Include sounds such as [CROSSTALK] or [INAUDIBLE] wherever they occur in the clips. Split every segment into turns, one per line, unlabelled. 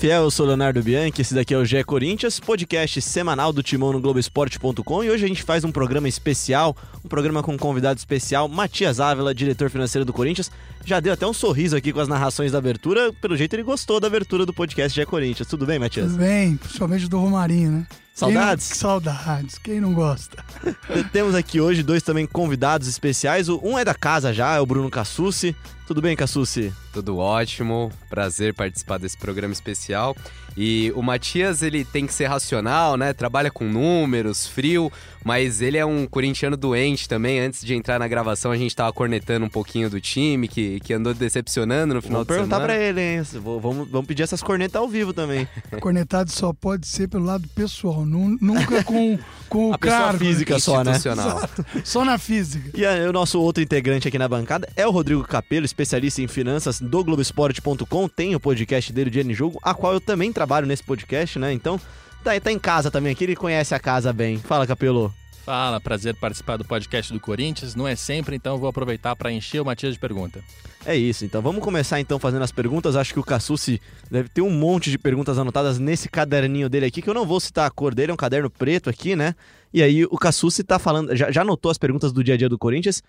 Fiel, eu sou Leonardo Bianchi, esse daqui é o GE Corinthians, podcast semanal do Timão no Globoesporte.com e hoje a gente faz um programa especial, um programa com um convidado especial, Matias Ávila, diretor financeiro do Corinthians. Já deu até um sorriso aqui com as narrações da abertura, pelo jeito ele gostou da abertura do podcast GE Corinthians. Tudo bem, Matias?
Tudo bem, principalmente do Romarinho, né?
Saudades?
Quem saudades, quem não gosta?
Temos aqui hoje dois também convidados especiais, um é da casa já, é o Bruno Cassucci. Tudo bem, Cassucci?
Tudo ótimo, prazer participar desse programa especial. E o Matias, ele tem que ser racional, né? Trabalha com números, frio, mas ele é um corintiano doente também. Antes de entrar na gravação, a gente tava cornetando um pouquinho do time, que, que andou decepcionando no final
Vou
de semana.
perguntar pra ele, hein? Vou- Vamos, vamos pedir essas cornetas ao vivo também. [LAUGHS]
Cornetado só pode ser pelo lado pessoal, nu- nunca com, com [LAUGHS] o
A
cargo.
física só, né?
Só na física.
E aí, o nosso outro integrante aqui na bancada é o Rodrigo Capello, especialista em finanças do Globoesporte.com. Tem o podcast dele, Dia em Jogo, a qual eu também trabalho nesse podcast, né? Então, tá, tá em casa também aqui, ele conhece a casa bem. Fala, Capello.
Fala, prazer participar do podcast do Corinthians. Não é sempre, então vou aproveitar para encher o Matias de pergunta.
É isso, então vamos começar então fazendo as perguntas. Acho que o Cassucci deve ter um monte de perguntas anotadas nesse caderninho dele aqui, que eu não vou citar a cor dele, é um caderno preto aqui, né? E aí o Cassucci tá falando, já, já anotou as perguntas do dia a dia do Corinthians?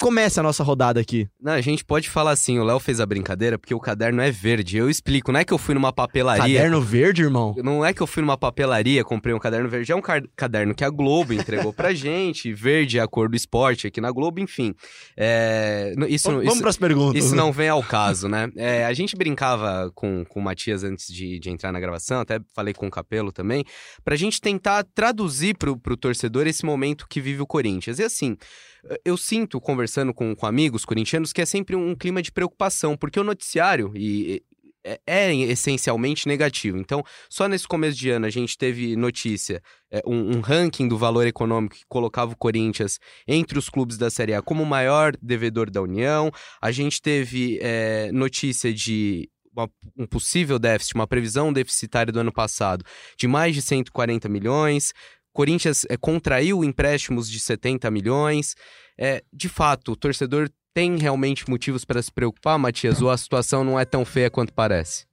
Começa a nossa rodada aqui.
Não, a gente pode falar assim, o Léo fez a brincadeira porque o caderno é verde. Eu explico, não é que eu fui numa papelaria.
Caderno verde, irmão?
Não é que eu fui numa papelaria, comprei um caderno verde, é um caderno que a Globo entregou pra [LAUGHS] gente. Verde é a cor do esporte aqui na Globo, enfim. É, isso,
Vamos
isso,
pras perguntas.
isso não vem ao caso, né? É, a gente brincava com, com o Matias antes de, de entrar na gravação, até falei com o Capelo também, pra gente tentar traduzir pro, pro torcedor esse momento que vive o Corinthians. E assim, eu sinto, conversando com, com amigos corintianos, que é sempre um clima de preocupação, porque o noticiário e, é, é essencialmente negativo. Então, só nesse começo de ano a gente teve notícia, é, um, um ranking do valor econômico que colocava o Corinthians entre os clubes da Série A como o maior devedor da União. A gente teve é, notícia de uma- um possível déficit, uma previsão deficitária do ano passado de mais de 140 milhões. Corinthians é, contraiu empréstimos de 70 milhões. É, de fato, o torcedor tem realmente motivos para se preocupar, Matias, ou a situação não é tão feia quanto parece?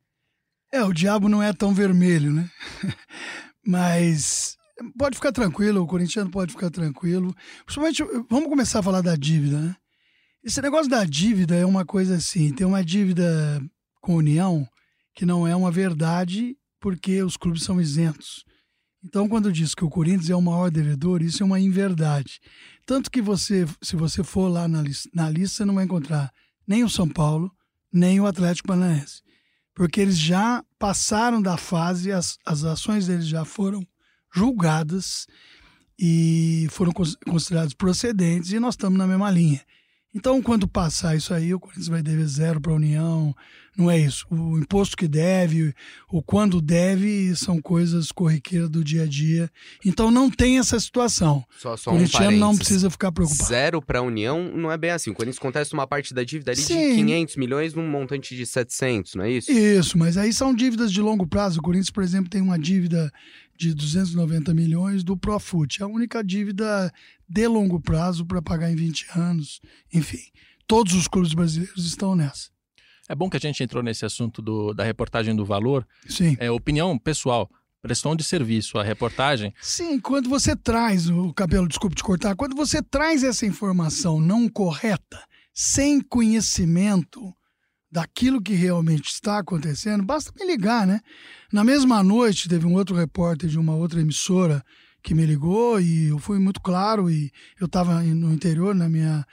É, o diabo não é tão vermelho, né? [LAUGHS] Mas pode ficar tranquilo, o corintiano pode ficar tranquilo. Principalmente, vamos começar a falar da dívida, né? Esse negócio da dívida é uma coisa assim, tem uma dívida com a União que não é uma verdade porque os clubes são isentos. Então, quando diz que o Corinthians é o maior devedor, isso é uma inverdade. Tanto que você, se você for lá na lista, na lista, você não vai encontrar nem o São Paulo, nem o Atlético Paranaense. Porque eles já passaram da fase, as, as ações deles já foram julgadas e foram cons- consideradas procedentes e nós estamos na mesma linha. Então, quando passar isso aí, o Corinthians vai dever zero para a União. Não é isso. O imposto que deve, o quando deve, são coisas corriqueiras do dia a dia. Então, não tem essa situação.
Só, só
o
um
corintiano não precisa ficar preocupado.
Zero para a União não é bem assim. O Corinthians contesta uma parte da dívida ali de
Sim.
500 milhões num montante de 700, não é isso?
Isso, mas aí são dívidas de longo prazo. O Corinthians, por exemplo, tem uma dívida de 290 milhões do Profut. É a única dívida de longo prazo para pagar em 20 anos. Enfim, todos os clubes brasileiros estão nessa.
É bom que a gente entrou nesse assunto do- da reportagem do valor.
Sim.
É opinião pessoal, prestação de serviço. A reportagem
Sim, quando você traz o cabelo, desculpe te cortar, quando você traz essa informação não correta, sem conhecimento daquilo que realmente está acontecendo, basta me ligar, né? Na mesma noite, teve um outro repórter de uma outra emissora que me ligou e eu fui muito claro e eu estava no interior, na minha,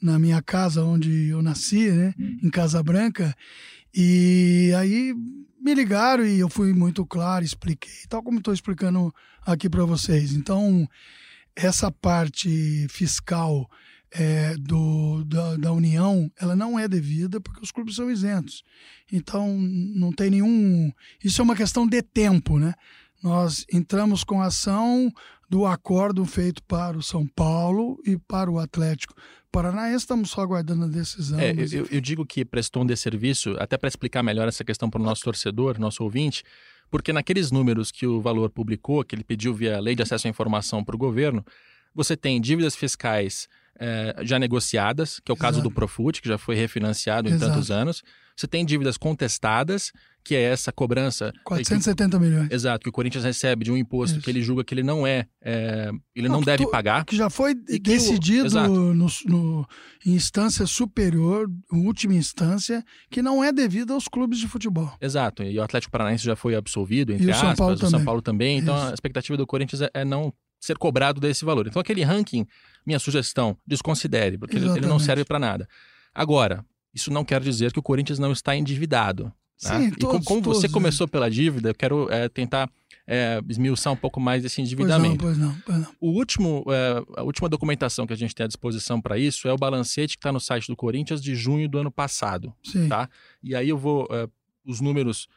na minha casa onde eu nasci, né? Em Casa Branca. E aí me ligaram e eu fui muito claro, expliquei, tal como estou explicando aqui para vocês. Então, essa parte fiscal é, do, da, da União, ela não é devida porque os clubes são isentos. Então, não tem nenhum. Isso é uma questão de tempo, né? Nós entramos com a ação do acordo feito para o São Paulo e para o Atlético Paranaense, estamos só aguardando a decisão.
É,
mas,
eu, eu digo que prestou um desserviço, até para explicar melhor essa questão para o nosso torcedor, nosso ouvinte, porque naqueles números que o Valor publicou, que ele pediu via Lei de Acesso à Informação para o governo, você tem dívidas fiscais eh, já negociadas, que é o caso
Exato.
do Profut, que já foi refinanciado em
Exato.
tantos anos. Você tem dívidas contestadas, que é essa cobrança.
470 milhões.
Exato, que o Corinthians recebe de um imposto Isso. que ele julga que ele não é, é ele não, não deve
tu,
pagar.
Que já foi decidido o, no, no, em instância superior, última instância, que não é devido aos clubes de futebol.
Exato, e o Atlético Paranaense já foi absolvido, entre e aspas, o São Paulo, o São Paulo também. Então Isso. a expectativa do Corinthians é, é não ser cobrado desse valor. Então aquele ranking, minha sugestão, desconsidere, porque Exatamente. ele não serve para nada. Agora, isso não quer dizer que o Corinthians não está endividado. Né?
Sim,
e
todos,
como,
todos,
você começou pela dívida, eu quero é, tentar é, esmiuçar um pouco mais esse endividamento.
Pois não, pois não, pois não. O
último, é, a última documentação que a gente tem à disposição para isso é o balancete que está no site do Corinthians de junho do ano passado.
Sim.
Tá? E aí eu vou. É, os números.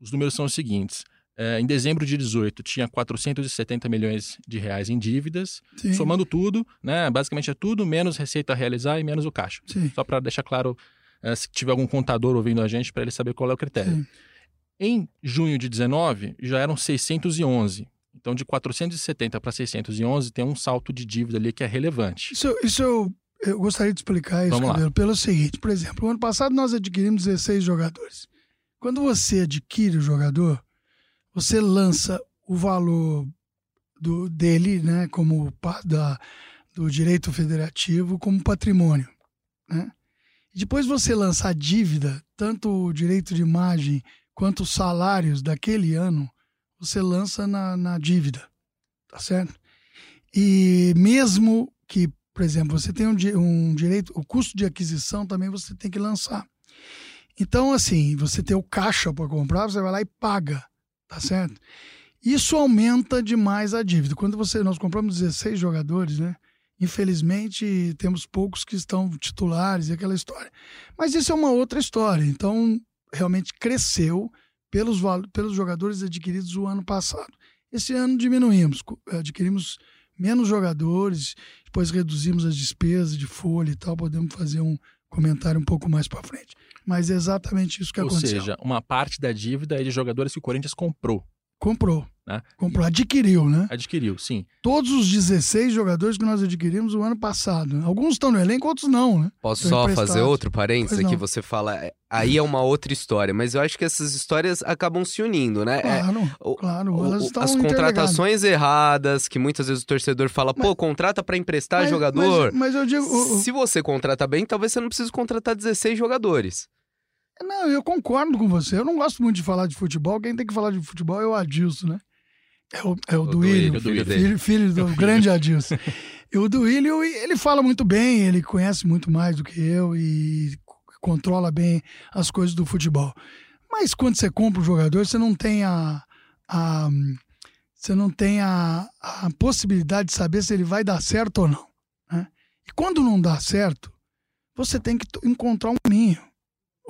Os números são os seguintes. É, em dezembro de 18 tinha 470 milhões de reais em dívidas, Sim. somando tudo, né? Basicamente é tudo menos receita a realizar e menos o caixa.
Sim.
Só para deixar claro é, se tiver algum contador ouvindo a gente para ele saber qual é o critério. Sim. Em junho de 19 já eram 611. Então de 470 para 611 tem um salto de dívida ali que é relevante.
Isso, isso eu, eu gostaria de explicar isso, Cabelo, pelo seguinte, por exemplo, no ano passado nós adquirimos 16 jogadores. Quando você adquire o jogador, você lança o valor do, dele, né, como da, do direito federativo, como patrimônio, né? E depois você lança a dívida, tanto o direito de imagem quanto os salários daquele ano, você lança na, na dívida, tá certo? E mesmo que, por exemplo, você tem um, um direito, o custo de aquisição também você tem que lançar. Então, assim, você tem o caixa para comprar, você vai lá e paga tá certo? Isso aumenta demais a dívida. Quando você nós compramos 16 jogadores, né? Infelizmente, temos poucos que estão titulares e aquela história. Mas isso é uma outra história. Então, realmente cresceu pelos, pelos jogadores adquiridos o ano passado. Esse ano diminuímos, adquirimos menos jogadores, depois reduzimos as despesas de folha e tal. Podemos fazer um comentário um pouco mais para frente. Mas é exatamente isso que
Ou
aconteceu.
Ou seja, uma parte da dívida é de jogadores que o Corinthians comprou.
Comprou. Né? Comprou, adquiriu, né?
Adquiriu, sim.
Todos os 16 jogadores que nós adquirimos o ano passado. Alguns estão no elenco, outros não, né?
Posso só fazer outro parênteses aqui? Você fala, é, aí é uma outra história, mas eu acho que essas histórias acabam se unindo, né?
Claro, é, claro. Elas estão
as contratações erradas, que muitas vezes o torcedor fala, pô, contrata para emprestar mas, jogador.
Mas, mas, eu digo.
Se você contrata bem, talvez você não precise contratar 16 jogadores.
Não, eu concordo com você. Eu não gosto muito de falar de futebol. Quem tem que falar de futebol é o Adilson, né? É o, é o, o Duílio, filho, filho, filho do grande Adilson. e o Duílio, ele fala muito bem, ele conhece muito mais do que eu e controla bem as coisas do futebol. Mas quando você compra um jogador, você não tem a, a você não tem a, a possibilidade de saber se ele vai dar certo ou não. Né? E quando não dá certo, você tem que encontrar um caminho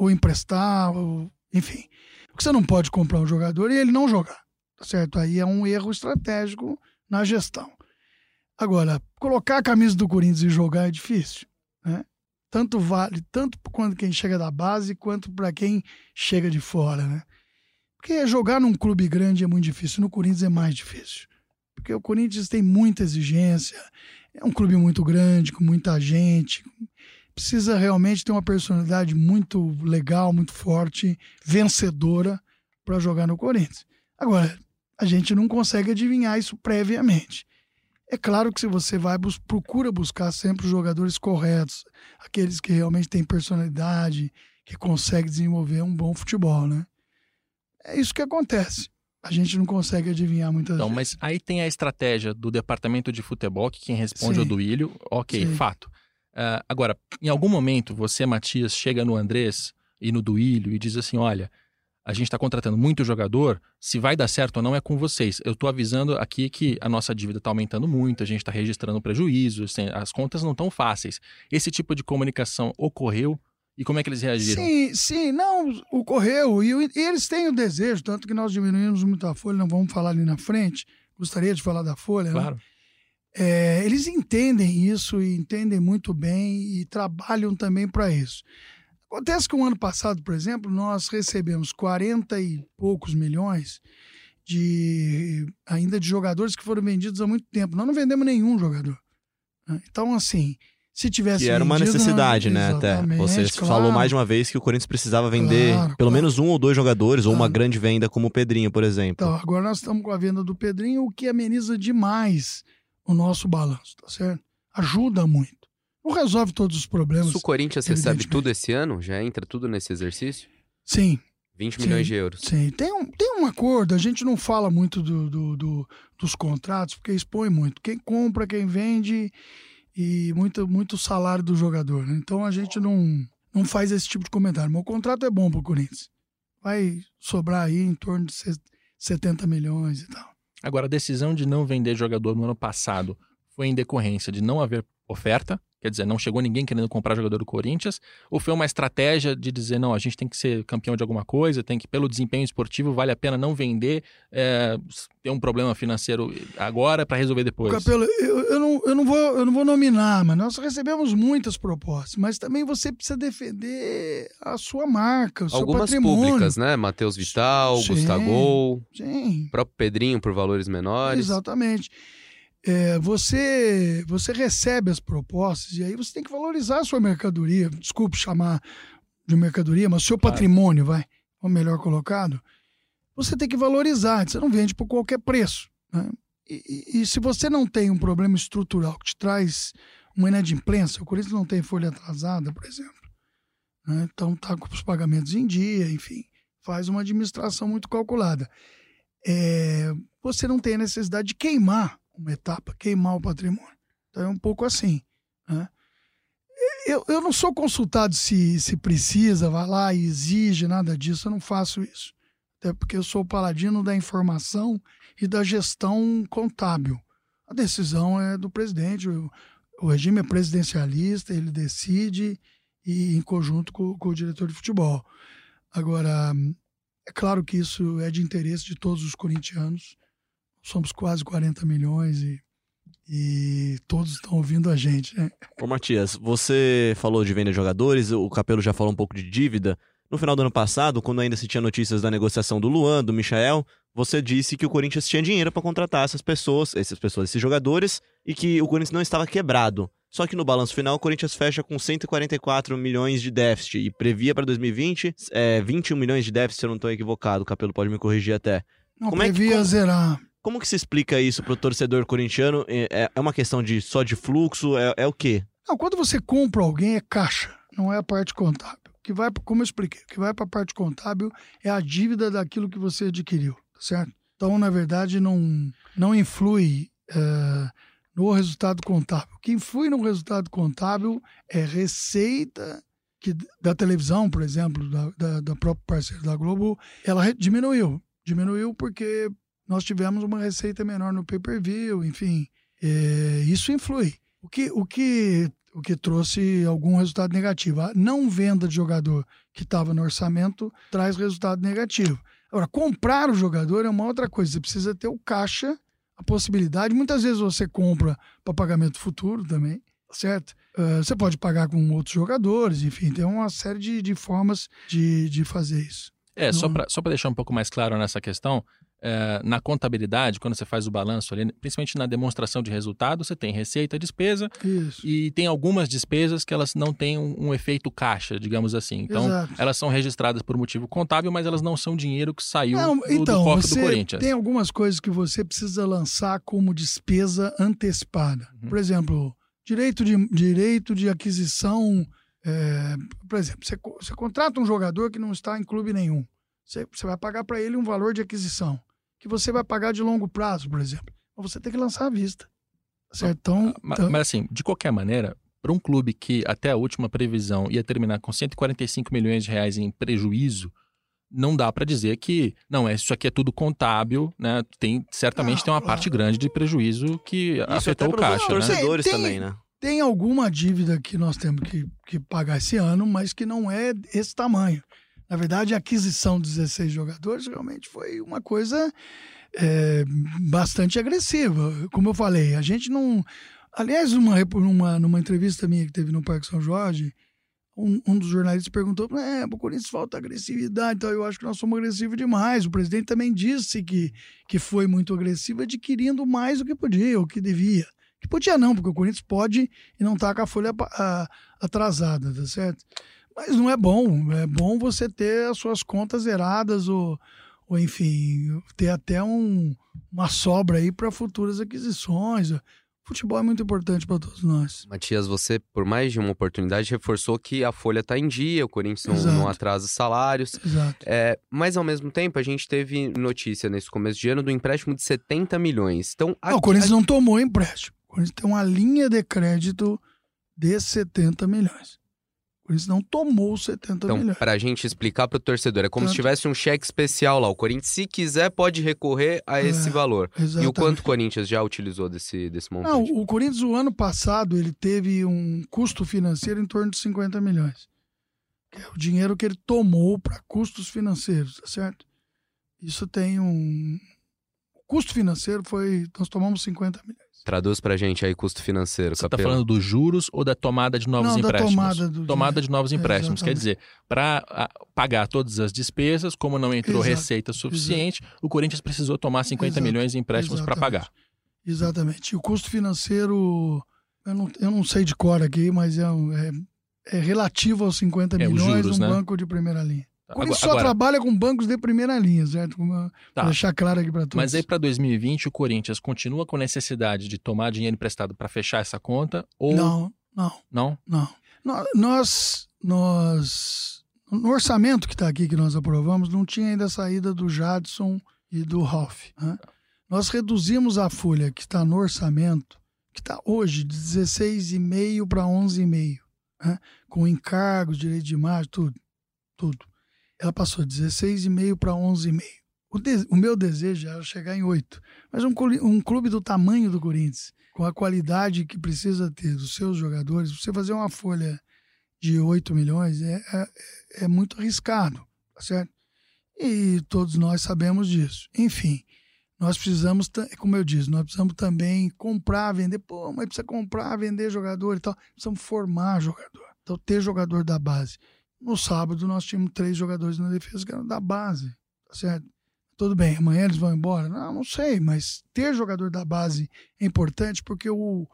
ou emprestar, ou, enfim. Porque você não pode comprar um jogador e ele não jogar, tá certo? Aí é um erro estratégico na gestão. Agora, colocar a camisa do Corinthians e jogar é difícil, né? Tanto vale, tanto quando quem chega da base quanto para quem chega de fora, né? Porque jogar num clube grande é muito difícil, no Corinthians é mais difícil. Porque o Corinthians tem muita exigência, é um clube muito grande, com muita gente, precisa realmente ter uma personalidade muito legal, muito forte, vencedora para jogar no Corinthians. Agora, a gente não consegue adivinhar isso previamente. É claro que se você vai, bus procura buscar sempre os jogadores corretos, aqueles que realmente têm personalidade, que conseguem desenvolver um bom futebol, né? É isso que acontece. A gente não consegue adivinhar muitas
então,
vezes.
Mas aí tem a estratégia do departamento de futebol, que quem responde Sim. é o Duílio. Ok, Sim. fato. Uh, agora, em algum momento, você, Matias, chega no Andrés e no Duílio e diz assim: olha, a gente está contratando muito jogador, se vai dar certo ou não é com vocês. Eu estou avisando aqui que a nossa dívida está aumentando muito, a gente está registrando prejuízos, as contas não estão fáceis. Esse tipo de comunicação ocorreu e como é que eles reagiram?
Sim, sim, não, ocorreu. E, e eles têm o desejo, tanto que nós diminuímos muito a folha, não vamos falar ali na frente. Gostaria de falar da folha,
né? claro.
né? É, eles entendem isso e entendem muito bem e trabalham também para isso. Acontece que o um ano passado, por exemplo, nós recebemos 40 e poucos milhões de ainda de jogadores que foram vendidos há muito tempo. Nós não vendemos nenhum jogador. Né? Então, assim, Se tivesse
Que era uma
vendido,
necessidade,
não-
né? Até.
Exatamente,
Você
claro.
falou mais de uma vez que o Corinthians precisava vender
Claro,
pelo
claro.
menos um ou dois jogadores, ou uma grande venda como o Pedrinho, por exemplo.
Então, agora nós estamos com a venda do Pedrinho, o que ameniza demais o nosso balanço, tá certo? Ajuda muito. Não resolve todos os problemas.
Se o Corinthians recebe tudo esse ano, já entra tudo nesse exercício?
Sim,
20
Sim.
milhões de euros.
sim. Tem um, tem um acordo, a gente não fala muito do, do- do- dos contratos, porque expõe muito. Quem compra, quem vende e muito, muito salário do jogador. né? Então a gente não, não faz esse tipo de comentário. Mas o contrato é bom pro Corinthians. Vai sobrar aí em torno de se- 70 milhões e tal.
Agora, a decisão de não vender jogador no ano passado foi em decorrência de não haver oferta, quer dizer, não chegou ninguém querendo comprar jogador do Corinthians, ou foi uma estratégia de dizer, não, a gente tem que ser campeão de alguma coisa, tem que, pelo desempenho esportivo, vale a pena não vender, é, ter um problema financeiro agora para resolver depois?
Capelo, eu, eu, não, eu, não vou, eu não vou nominar, mas nós recebemos muitas propostas. Mas também você precisa defender a sua marca, o seu
Algumas
patrimônio.
públicas, né? Matheus Vital,
Sim.
Gustavo, o
Sim,
próprio Pedrinho por valores menores.
exatamente. É, você, você recebe as propostas e aí você tem que valorizar a sua mercadoria. Desculpe chamar de mercadoria, mas o seu
Claro.
patrimônio, vai, ou melhor colocado, você tem que valorizar. Você não vende por qualquer preço. né? E, e- e se você não tem um problema estrutural que te traz uma inadimplência, o Corinthians não tem folha atrasada, por exemplo. né? Então tá com os pagamentos em dia, enfim, faz uma administração muito calculada. É, você não tem a necessidade de queimar uma etapa, queimar o patrimônio. Então é um pouco assim. né? Eu, eu não sou consultado se, se precisa, vai lá e exige, nada disso, eu não faço isso. Até porque eu sou paladino da informação e da gestão contábil. A decisão é do presidente, o, o regime é presidencialista, ele decide e em conjunto com, com o diretor de futebol. Agora, é claro que isso é de interesse de todos os corintianos. Somos quase 40 milhões e, e todos estão ouvindo a gente, né?
Ô Matias, você falou de venda de jogadores, o Capelo já falou um pouco de dívida. No final do ano passado, quando ainda se tinha notícias da negociação do Luan, do Michael, você disse que o Corinthians tinha dinheiro para contratar essas pessoas, essas pessoas, esses jogadores, e que o Corinthians não estava quebrado. Só que no balanço final, o Corinthians fecha com 144 milhões de déficit e previa para 2020 é, 21 milhões de déficit, se eu não estou equivocado. O Capelo pode me corrigir até.
Não
Como é que-
previa zerar.
Como que se explica isso pro torcedor corintiano? É, é uma questão de só de fluxo? É, é o quê?
Não, quando você compra alguém é caixa, não é a parte contábil. O que vai, como eu expliquei, o que vai para a parte contábil é a dívida daquilo que você adquiriu, tá certo? Então, na verdade, não, não influi eh, no resultado contábil. O que influi no resultado contábil é receita que, da televisão, por exemplo, da, da, da própria parceira da Globo, ela diminuiu. Diminuiu porque nós tivemos uma receita menor no pay-per-view, enfim. eh, isso influi. O que, o, que, o que trouxe algum resultado negativo. A não venda de jogador que estava no orçamento traz resultado negativo. Agora, comprar o jogador é uma outra coisa. Você precisa ter o caixa, a possibilidade. Muitas vezes você compra para pagamento futuro também, certo? Eh, você pode pagar com outros jogadores, enfim, tem uma série de, de formas de, de fazer isso.
É, só
Não.
para só pra deixar um pouco mais claro nessa questão, é, na contabilidade, quando você faz o balanço ali, principalmente na demonstração de resultado, você tem receita, despesa
Isso.
e tem algumas despesas que elas não têm um, um efeito caixa, digamos assim. Então,
Exato.
elas são registradas por motivo contábil, mas elas não são dinheiro que saiu
Não,
do, do
então,
cofre
você
do Corinthians.
tem algumas coisas que você precisa lançar como despesa antecipada.
Uhum.
Por exemplo, direito de, direito de aquisição. é, por exemplo, você, você contrata um jogador que não está em clube nenhum. Você, você vai pagar para ele um valor de aquisição, que você vai pagar de longo prazo, por exemplo. Mas você tem que lançar à vista. Certo? Então,
Ma-
então-
Mas assim, de qualquer maneira, para um clube que até a última previsão ia terminar com 145 milhões de reais em prejuízo, não dá para dizer que não é isso aqui é tudo contábil, né? Tem certamente
Não,
tem uma parte grande de prejuízo que
Isso
afetou o caixa, né?
torcedores
Tem- tem-
também, né?
tem alguma dívida que nós temos que, que pagar esse ano, mas que não é esse tamanho. Na verdade, a aquisição de 16 jogadores realmente foi uma coisa é, bastante agressiva. Como eu falei, a gente não. Aliás, numa, entrevista minha que teve no Parque São Jorge, um, um dos jornalistas perguntou: é, o Corinthians falta agressividade, então eu acho que nós somos agressivos demais. O presidente também disse que, que foi muito agressivo, adquirindo mais do que podia, o que devia Que podia não, porque o Corinthians pode e não tá com a folha a, atrasada, tá certo? Mas não é bom. É bom você ter as suas contas zeradas ou, ou enfim, ter até um, uma sobra aí para futuras aquisições. Futebol é muito importante para todos nós.
Matias, você, por mais de uma oportunidade, reforçou que a folha está em dia, o Corinthians não, não atrasa salários.
Exato.
É, mas, ao mesmo tempo, a gente teve notícia nesse começo de ano do empréstimo de 70 milhões. Então,
não, o Corinthians não tomou empréstimo. O Corinthians tem uma linha de crédito de 70 milhões. Corinthians não tomou 70
então,
milhões.
Então, para a gente explicar para o torcedor, é como Tanto... se tivesse um cheque especial lá. O Corinthians, se quiser, pode recorrer a esse é, valor.
Exatamente.
E o quanto o Corinthians já utilizou desse, desse montante?
Não, o Corinthians, o ano passado, ele teve um custo financeiro em torno de 50 milhões. Que é o dinheiro que ele tomou para custos financeiros, tá certo? Isso tem um. O custo financeiro foi. Nós tomamos 50 milhões.
Traduz pra gente aí custo financeiro.
Você está falando dos juros ou da tomada de novos
Não,
empréstimos?
Da tomada, do
tomada de novos empréstimos. É, Quer dizer, para pagar todas as despesas, como não entrou Exato. receita suficiente, Exato. o Corinthians precisou tomar 50 Exato. milhões de empréstimos para pagar.
Exatamente. E o custo financeiro, eu não, eu não sei de cor aqui, mas é, é, é relativo aos 50 é, milhões
juros,
um
né?
banco de primeira linha. Corinthians agora, só trabalha com bancos de primeira linha, certo? Para tá. deixar claro aqui para todos.
Mas aí para 2020 o Corinthians continua com necessidade de tomar dinheiro emprestado para fechar essa conta ou
não? Não.
Não?
Não. Nós, nós no orçamento que está aqui que nós aprovamos não tinha ainda a saída do Jadson e do Ralph. Né? Nós reduzimos a folha que está no orçamento, que está hoje de 16,5 para 11,5, né? com encargos, direito de imagem, tudo, tudo ela passou de 16,5 para 11,5. O, de, o meu desejo era chegar em 8. Mas um, um clube do tamanho do Corinthians, com a qualidade que precisa ter dos seus jogadores, você fazer uma folha de 8 milhões é, é, é muito arriscado, tá certo? E todos nós sabemos disso. Enfim, nós precisamos, como eu disse, nós precisamos também comprar, vender. Pô, mas precisa comprar, vender jogador e tal. Precisamos formar jogador. Então, ter jogador da base. No sábado, nós tínhamos três jogadores na defesa que eram da base, tá certo? Tudo bem, amanhã eles vão embora? Não, não sei, mas ter jogador da base é importante porque o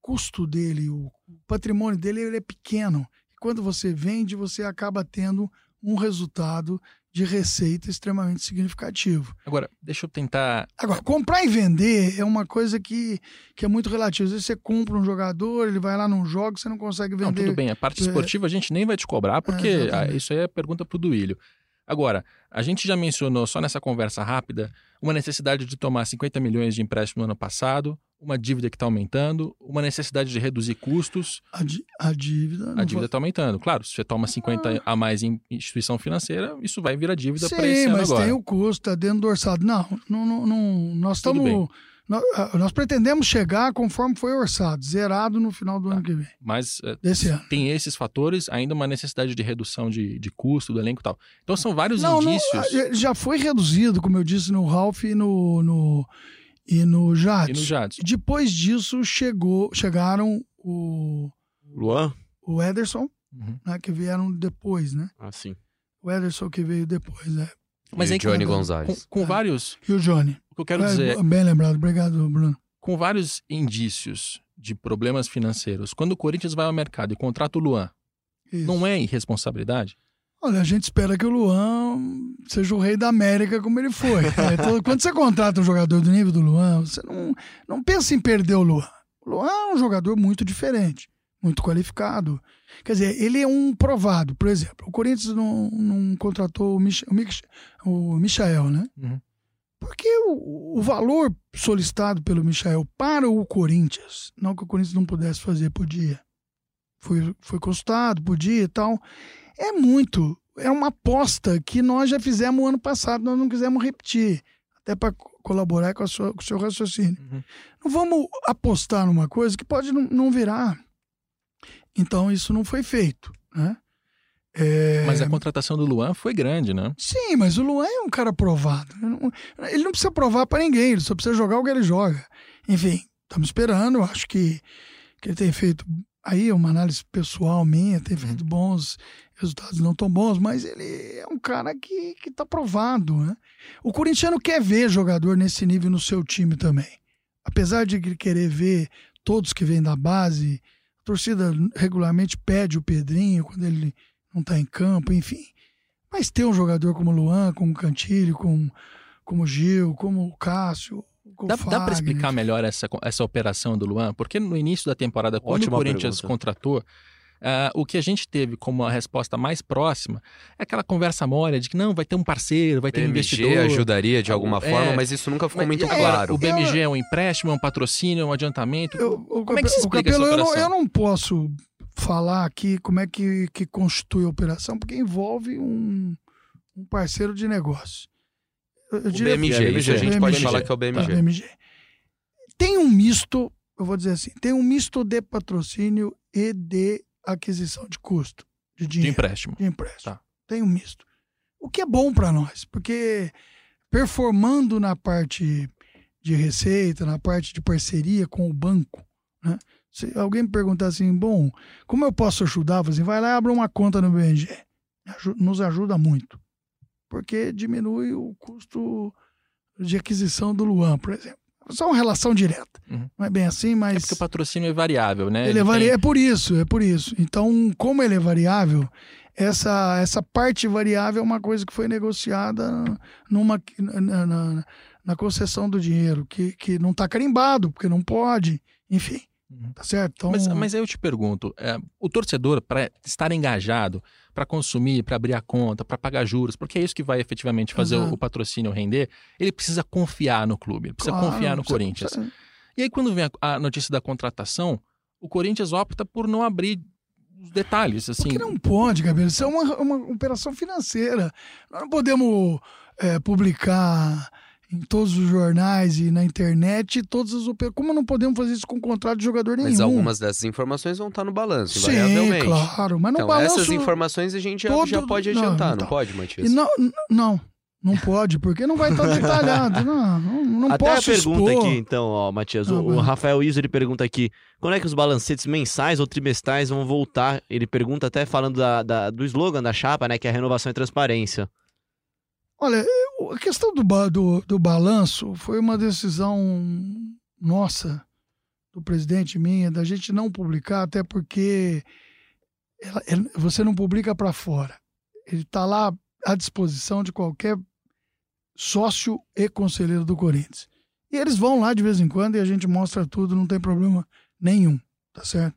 custo dele, o patrimônio dele ele é pequeno. E quando você vende, você acaba tendo um resultado de receita extremamente significativo.
Agora, deixa eu tentar.
Agora, comprar e vender é uma coisa que, que é muito relativa. Às vezes você compra um jogador, ele vai lá num jogo, você não consegue vender. Não,
tudo bem. A parte esportiva a gente nem vai te cobrar, porque é, isso aí é pergunta pro Duílio. Agora, a gente já mencionou só nessa conversa rápida uma necessidade de tomar 50 milhões de empréstimo no ano passado, uma dívida que está aumentando, uma necessidade de reduzir custos.
A, a dívida.
A dívida está aumentando. Claro, se você toma 50 ah. a mais em instituição financeira, isso vai virar dívida para esse ano
mas
agora.
tem o custo, está dentro do orçado. Não, não, não, não nós estamos. Nós, ah, nós, pretendemos chegar conforme foi orçado, zerado no final do tá. ano que vem.
Mas
eh, desse ano.
tem esses fatores, ainda uma necessidade de redução de, de custo do elenco e tal. Então são vários não, indícios.
Não, já foi reduzido, como eu disse, no Ralph e no, no e no Jadson.
E no.
Depois disso chegou, chegaram o
Luan,
o Ederson, uhum. né, que vieram depois, né?
Ah, sim.
O Ederson que veio depois, é.
Mas e aí, Johnny com, Gonzalez.
Com, com é. vários.
E o Johnny.
O que eu quero é, dizer.
Bem lembrado, obrigado, Bruno.
Com vários indícios de problemas financeiros, quando o Corinthians vai ao mercado e contrata o Luan, Isso. não é irresponsabilidade?
Olha, a gente espera que o Luan seja o rei da América como ele foi. [LAUGHS] Então, quando você contrata um jogador do nível do Luan, você não, não pensa em perder o Luan. O Luan é um jogador muito diferente, muito qualificado. Quer dizer, ele é um provado. Por exemplo, o Corinthians não, não contratou o, Mich o, Mich o Michael, né?
Uhum.
Porque o, o, valor solicitado pelo Michael para o Corinthians, não que o Corinthians não pudesse fazer, podia. Foi, foi consultado, podia e tal é muito. É uma aposta que nós já fizemos ano passado, nós não quisemos repetir. Até para colaborar com, sua, com, o seu raciocínio.
Uhum.
Não vamos apostar numa coisa que pode não, não virar. Então, isso não foi feito. Né?
É... Mas a contratação do Luan foi grande, né?
Sim, mas o Luan é um cara provado. Ele não precisa provar para ninguém, ele só precisa jogar o que ele joga. Enfim, estamos esperando. Acho que, que ele tem feito aí uma análise pessoal minha, tem feito uhum. bons resultados não tão bons, mas ele é um cara que, que tá provado, né? O corintiano quer ver jogador nesse nível no seu time também. Apesar de querer ver todos que vêm da base. Torcida regularmente pede o Pedrinho quando ele não está em campo, enfim. Mas ter um jogador como o Luan, como o Cantilho, como, como o Gil, como o Cássio. como
Dá, dá para explicar melhor essa, essa operação do Luan? Porque no início da temporada, quando
Ótima
o Corinthians
pergunta.
contratou, ah, o que a gente teve como a resposta mais próxima é aquela conversa mole de que não, vai ter um parceiro, vai ter um
BMG
investidor.
ajudaria de alguma
É,
forma, mas isso nunca ficou
Mas
muito
agora,
claro.
O BMG é um empréstimo, é um patrocínio, é um adiantamento?
Eu- o
Como é que se explica essa
Capelo, eu não,
operação?
eu não posso falar aqui como é que, que constitui a operação, porque envolve um, um parceiro de negócio. Eu, eu
O
diria-
BMG, isso a gente pode
BMG.
falar que é o
Tá,
BMG.
BMG. Tem um misto, eu vou dizer assim, tem um misto de patrocínio e de aquisição de custo de
De
dinheiro,
empréstimo.
de empréstimo.
Tá.
Tem um misto. O que é bom para nós, porque performando na parte de receita, na parte de parceria com o banco, né? Se alguém me perguntar assim, bom, como eu posso ajudar? Você vai lá e abre uma conta no BNG. Nos ajuda muito. Porque diminui o custo de aquisição do Luan, por exemplo. Só uma relação direta.
Uhum.
Não é bem assim,
É
mas.
porque o patrocínio é variável, né?
Ele é,
Ele
vari...
tem-
é por isso, é por isso. Então, como ele é variável, essa, essa parte variável é uma coisa que foi negociada numa, na, na, na concessão do dinheiro, que, que não está carimbado, porque não pode, enfim.
Uhum.
Tá certo? Então,
Mas, mas aí eu te pergunto, é, o torcedor, para estar engajado, para consumir, para abrir a conta, para pagar juros, porque é isso que vai efetivamente fazer o,
Exato.
o patrocínio render, ele precisa confiar no clube, ele precisa
claro,
confiar no
você-
Corinthians. E aí, quando vem a, a notícia da contratação, o Corinthians opta por não abrir os detalhes, assim.
Porque não pode, Gabriel. Isso é uma, uma operação financeira. Nós não podemos é, publicar em todos os jornais e na internet todas as operações. Como não podemos fazer isso com contrato de jogador nenhum?
Mas algumas dessas informações vão estar no balanço,
Sim,
invariavelmente.
claro. Mas no
Então,
balanço...
essas informações a gente já,
todo-
já pode
não,
adiantar, não,
então.
pode,
E
Matias?
não, não, não pode, porque não vai estar [LAUGHS] detalhado. Não, não, não
Até
posso
a pergunta
expor.
aqui, então, ó, Matias.
Ah,
o, o
vai.
Rafael Iso, ele pergunta aqui, quando é que os balancetes mensais ou trimestrais vão voltar? Ele pergunta até falando da, da- do slogan da chapa, né, que é a renovação e transparência.
Olha, a questão do, do, do balanço foi uma decisão nossa, do presidente minha, da gente não publicar, até porque ela- ela- você não publica para fora. Ele está lá à disposição de qualquer sócio e conselheiro do Corinthians. E eles vão lá de vez em quando e a gente mostra tudo, não tem problema nenhum, tá certo?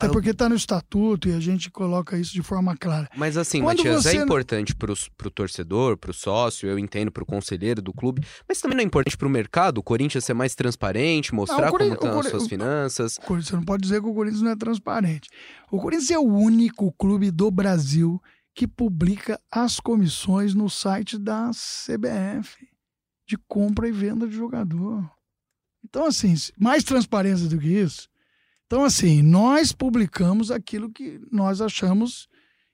Até
eu-
porque está no estatuto e a gente coloca isso de forma clara.
Mas assim,
Quando
Matias,
você
é
não-
importante pro, pro torcedor, pro sócio, eu entendo pro conselheiro do clube, mas também não é importante pro mercado, o Corinthians ser mais transparente, mostrar
o Corin-
como estão
o
as suas finanças.
O Corinthians- Você não pode dizer que o Corinthians não é transparente. O Corinthians é o único clube do Brasil que publica as comissões no site da CBF de compra e venda de jogador. Então, assim, mais transparência do que isso. Então, assim, nós publicamos aquilo que nós achamos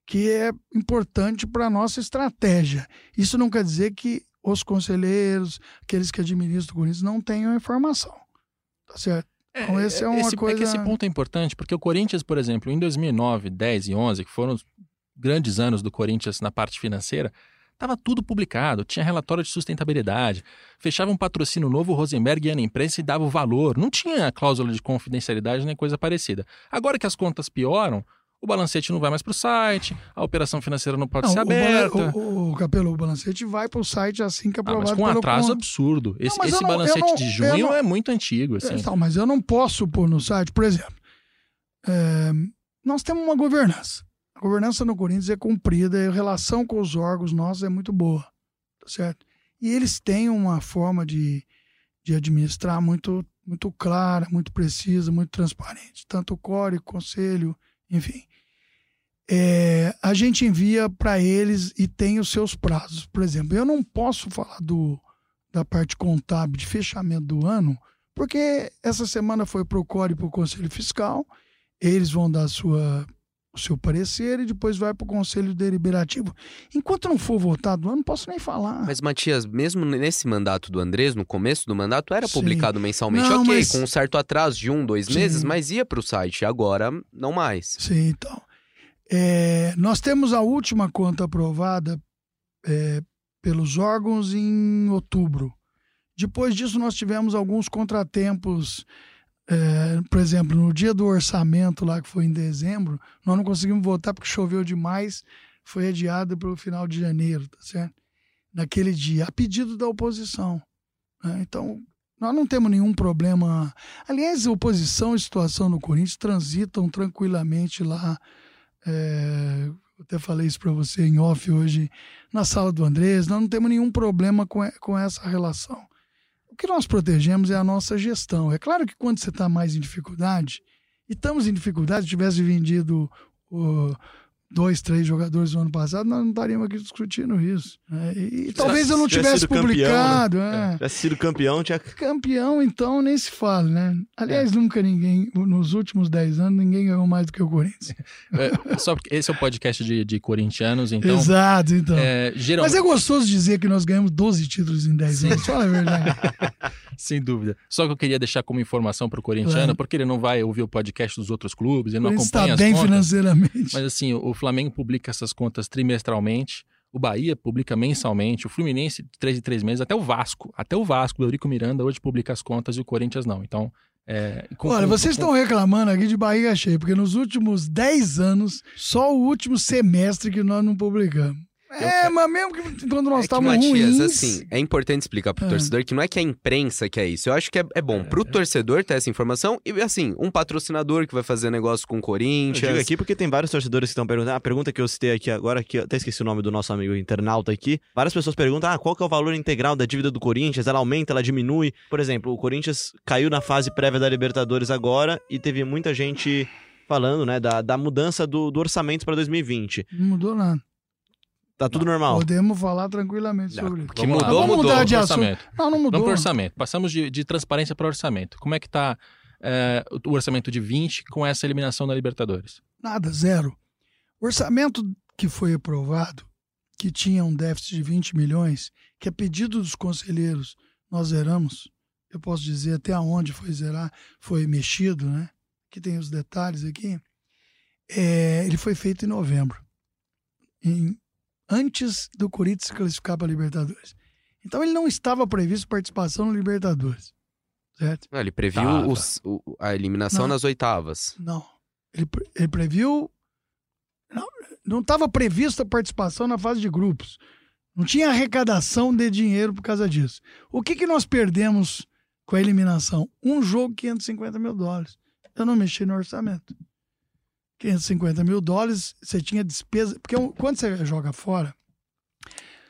que é importante para a nossa estratégia. Isso não quer dizer que os conselheiros, aqueles que administram o Corinthians, não tenham informação. Tá certo? Então, esse é uma
esse,
coisa-
que esse ponto é importante, porque o Corinthians, por exemplo, em 2009, 10 e 11, que foram os grandes anos do Corinthians na parte financeira, estava tudo publicado, tinha relatório de sustentabilidade, fechava um patrocínio novo, o Rosenberg ia na imprensa e dava o valor, não tinha cláusula de confidencialidade nem coisa parecida. Agora que as contas pioram, o balancete não vai mais para o site, a operação financeira não pode
Não,
ser
o,
aberta.
o, o Capelo, o balancete vai para o site assim que
Ah, mas
aprovado
com um atraso absurdo. Esse,
eu
esse
não-
balancete
não-
de junho
não-
é muito antigo, assim.
Então, mas eu não posso pôr no site, por exemplo, é, nós temos uma governança. A governança no Corinthians é cumprida, a relação com os órgãos nossos é muito boa, tá certo? E eles têm uma forma de, de administrar muito, muito clara, muito precisa, muito transparente. Tanto o core, o conselho, enfim. É, a gente envia para eles e tem os seus prazos. Por exemplo, eu não posso falar do, da parte contábil de fechamento do ano, porque essa semana foi para o core e para o Conselho Fiscal, eles vão dar sua, o seu parecer e depois vai para o Conselho Deliberativo. Enquanto não for votado, eu não posso nem falar.
Mas, Matias, mesmo nesse mandato do Andrés, no começo do mandato, era
Sim.
publicado mensalmente,
Não,
ok,
mas-
com um certo atraso de um, dois
Sim.
meses, mas ia pro site, agora não mais.
Sim, então. É, nós temos a última conta aprovada é, pelos órgãos em outubro. Depois disso, nós tivemos alguns contratempos É, por exemplo, no dia do orçamento lá, que foi em dezembro, nós não conseguimos votar porque choveu demais, foi adiado para o final de janeiro, tá certo? Naquele dia, a pedido da oposição. né? Então, nós não temos nenhum problema. Aliás, a oposição e situação no Corinthians transitam tranquilamente lá. É, eu até falei isso para você em off hoje, na sala do Andrés. Nós não temos nenhum problema com, com essa relação. O que nós protegemos é a nossa gestão. É claro que quando você está mais em dificuldade, e estamos em dificuldade, se tivesse vendido o, dois, três jogadores no ano passado, nós não estaríamos aqui discutindo isso. né? E, e talvez eu não
tivesse
tivesse
sido campeão,
publicado.
né?
é.
Tivesse sido campeão, tinha.
Campeão, então, nem se fala, né? Aliás, nunca ninguém, nos últimos 10 anos, ninguém ganhou mais do que o Corinthians.
É, só porque esse é o podcast de, de corintianos, então.
Exato, então.
É,
Mas
geralmente,
é gostoso dizer que nós ganhamos 12 títulos em 10 anos. Fala a verdade. [LAUGHS]
sem dúvida. Só que eu queria deixar como informação pro corintiano,
Claro.
porque ele não vai ouvir o podcast dos outros clubes, ele
O
não
Corinthians
acompanha
está
as
bem
contas.
financeiramente.
Mas assim, o Flamengo publica essas contas trimestralmente, o Bahia publica mensalmente, o Fluminense de três em três meses, até o Vasco, até o Vasco, o Eurico Miranda hoje publica as contas e o Corinthians não. Então, é, com-
Olha, vocês estão reclamando aqui de barriga cheia, porque nos últimos 10 anos, só o último semestre que nós não publicamos. É, mas mesmo que quando nós
É
estávamos
Matias,
ruins...
assim, é importante explicar pro
É.
torcedor que não é que é a imprensa que é isso. Eu acho que é, é bom pro torcedor ter essa informação e, assim, um patrocinador que vai fazer negócio com o
Eu
Corinthians.
digo aqui porque tem vários torcedores que estão perguntando. A pergunta que eu citei aqui agora, que eu até esqueci o nome do nosso amigo internauta aqui. Várias pessoas perguntam: ah, qual que é o valor integral da dívida do Corinthians? Ela aumenta, ela diminui? Por exemplo, o Corinthians caiu na fase prévia da Libertadores agora e teve muita gente falando, né, da, da mudança do, do orçamento para 2020.
Não mudou nada.
Tá tudo normal.
Podemos falar tranquilamente
Não,
sobre isso.
que
Vamos lá.
mudou,
Vamos
mudou.
mudar de assunto.
orçamento.
Não, não mudou.
Vamos orçamento. Passamos de, de transparência para orçamento. Como é que tá é, o orçamento de 20 com essa eliminação da Libertadores?
Nada, zero. O orçamento que foi aprovado, que tinha um déficit de 20 milhões, que a pedido dos conselheiros nós zeramos, eu posso dizer até onde foi zerar, foi mexido, né? Aqui tem os detalhes aqui. É, ele foi feito em novembro, em- antes do Corinthians se classificar para a Libertadores. Então ele não estava previsto participação no Libertadores, certo?
Ah, ele previu os- o- a eliminação
Não.
nas oitavas.
Não. Ele, ele previu. Não estava prevista a participação na fase de grupos. Não tinha arrecadação de dinheiro por causa disso. O que, que nós perdemos com a eliminação? Um jogo, 550 mil dólares. Eu não mexi no orçamento. 550 mil dólares, você tinha despesa. Porque um- quando você joga fora,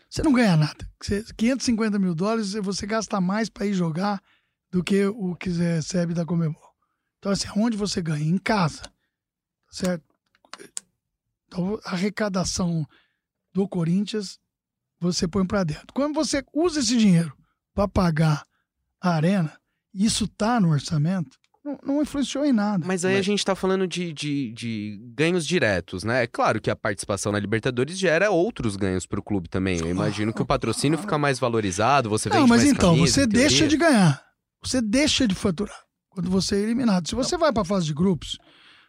você não ganha nada. Você- 550 mil dólares, você gasta mais para ir jogar do que o que você recebe da Comebol. Então, assim, onde você ganha? Em casa. Certo? Então, a arrecadação do Corinthians, você põe para dentro. Quando você usa esse dinheiro para pagar a arena, isso tá no orçamento, não, não influenciou em nada.
Mas aí a gente tá falando de, de, de ganhos diretos, né? É claro que a participação na Libertadores gera outros ganhos pro clube também. Eu imagino que o patrocínio fica mais valorizado, você vende
Não, mas
mais
então,
camisa,
você deixa de ganhar. Você deixa de faturar quando você é eliminado. Se você vai para a fase de grupos,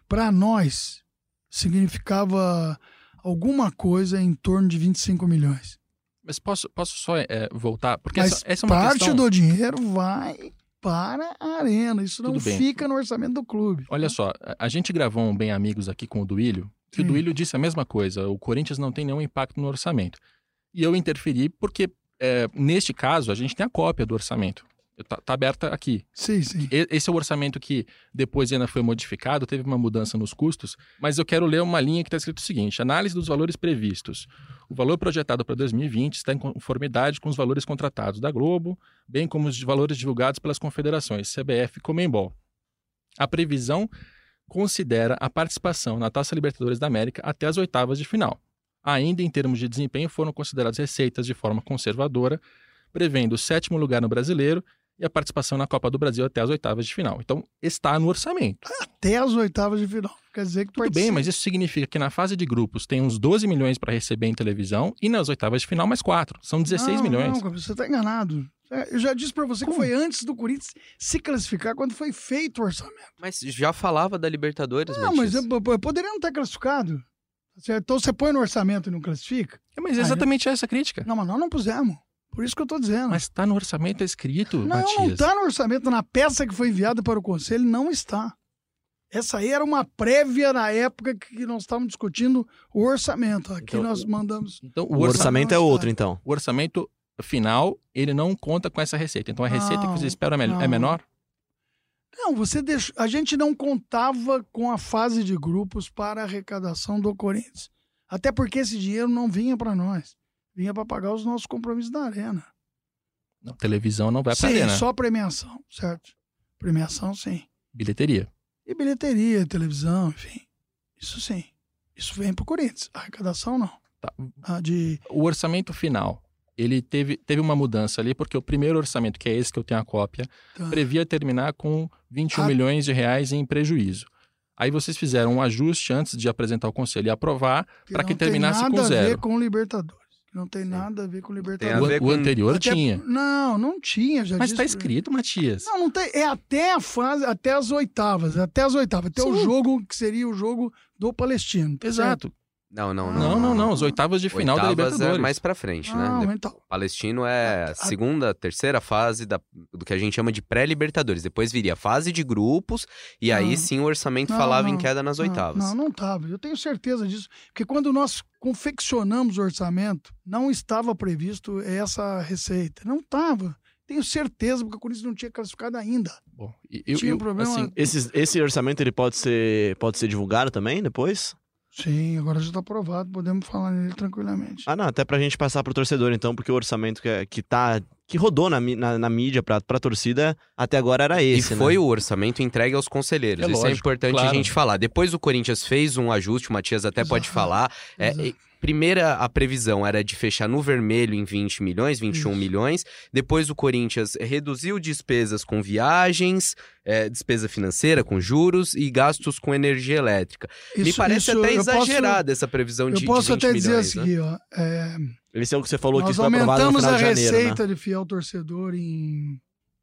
para nós significava alguma coisa em torno de 25 milhões.
Mas posso, posso só é, voltar? Porque
Mas
essa, essa é uma
parte
questão...
do dinheiro vai para a arena. Isso não fica no orçamento do clube.
Olha só, a- gente gravou um Bem Amigos aqui com o Duílio, que o
Sim.
Duílio disse a mesma coisa, o Corinthians não tem nenhum impacto no orçamento. E eu interferi porque, é, neste caso, a gente tem a cópia do orçamento. Tá, tá aberta aqui.
Sim, sim.
Esse é o orçamento que depois ainda foi modificado, teve uma mudança nos custos, mas eu quero ler uma linha que está escrito o seguinte: análise dos valores previstos. O valor projetado para 2020 está em conformidade com os valores contratados da Globo, bem como os valores divulgados pelas confederações CBF e Comembol. A previsão considera a participação na Taça Libertadores da América até as oitavas de final. Ainda em termos de desempenho, foram consideradas receitas de forma conservadora, prevendo o sétimo lugar no brasileiro e a participação na Copa do Brasil até as oitavas de final. Então, está no orçamento.
Até as oitavas de final. Quer dizer que
Tudo bem,
participa-
mas isso significa que na fase de grupos tem uns 12 milhões para receber em televisão e nas oitavas de final mais 4. São 16
não,
milhões.
Não, Gabriel, você está enganado. É, Eu já disse para você
Como?
que foi antes do Corinthians se classificar quando foi feito o orçamento.
Mas já falava da Libertadores,
Não, mas
Matias.
eu, eu poderia não ter classificado. Então você põe no orçamento e não classifica?
É, mas é exatamente essa a crítica.
Não, mas nós não pusemos. Por isso que eu estou dizendo.
Mas está no orçamento escrito,
não,
Matias.
não está no orçamento. Na peça que foi enviada para o Conselho, não está. Essa aí era uma prévia na época que nós estávamos discutindo o orçamento. Aqui
Então,
nós mandamos.
Então,
O orçamento é
não
outro, então.
o orçamento final, ele não conta com essa receita. Então a receita que
Não,
você espera é é
não.
menor?
Não, você deixou. A gente não contava com a fase de grupos para a arrecadação do Corinthians. Até porque esse dinheiro não vinha para nós. Vinha para pagar os nossos compromissos da arena.
Não, televisão não vai
sim,
arena.
só premiação, certo? Premiação, sim.
Bilheteria.
E bilheteria, televisão, enfim. Isso sim. Isso vem pro Corinthians. A arrecadação não.
Tá.
A de.
O orçamento final, ele teve, teve uma mudança ali, porque o primeiro orçamento, que é esse que eu tenho a cópia,
tá.
previa terminar com 21
Ah.
milhões de reais em prejuízo. Aí vocês fizeram um ajuste antes de apresentar ao conselho e aprovar para que
não tem
terminasse
nada
com
a
zero.
ver com o Libertadores. Não tem nada a ver com o
a
Libertadores.
ver
O, o
com-
anterior
Até-
tinha.
Não, não tinha. Já
Mas
disse
tá
pra-
escrito, Matias.
Não, não tem. É até a fase, até as oitavas. Até as oitavas. Até o
Sim.
jogo que seria o jogo do Palestino. tá certo?
Não, não, não.
Não, não, não. Os oitavas de final da
Oitavas
Libertadores.
é mais pra frente,
Não,
né?
então.
Palestino é a segunda, terceira fase da, do que a gente chama de pré-libertadores. Depois viria a fase de grupos e aí
Não.
sim o orçamento
Não,
falava em
não,
queda nas
não,
oitavas.
Não, não estava. Eu tenho certeza disso. Porque quando nós confeccionamos o orçamento, não estava previsto essa receita. Não estava. Tenho certeza, porque o Corinthians não tinha classificado ainda.
Bom, e- eu,
Tinha
eu,
um problema-
assim,
Esse, esse orçamento ele pode ser, pode ser divulgado também depois?
Sim, agora já está aprovado, podemos falar nele tranquilamente.
Ah, não, até pra gente passar pro torcedor, então, porque o orçamento que, é- que tá. que rodou na, na, na mídia pra, pra torcida até agora era
E
esse,
foi
né?
o orçamento entregue aos conselheiros.
É
Isso é
lógico,
importante
claro.
a gente falar. Depois o Corinthians fez um ajuste, o Matias até pode
Exato.
falar. É, e- primeira, a previsão era de fechar no vermelho em 20 milhões, 21
Isso.
milhões. Depois o Corinthians reduziu despesas com viagens, é, despesa financeira com juros e gastos com energia elétrica. Me
Isso-
parece
isso
até
eu posso-
exagerada essa previsão de,
Eu
de
posso
20
até dizer
milhões,
o
né?
seguinte, ó. é,
Esse é o que você falou que no
aumentamos
final
a
de janeiro, né?
receita de fiel torcedor em,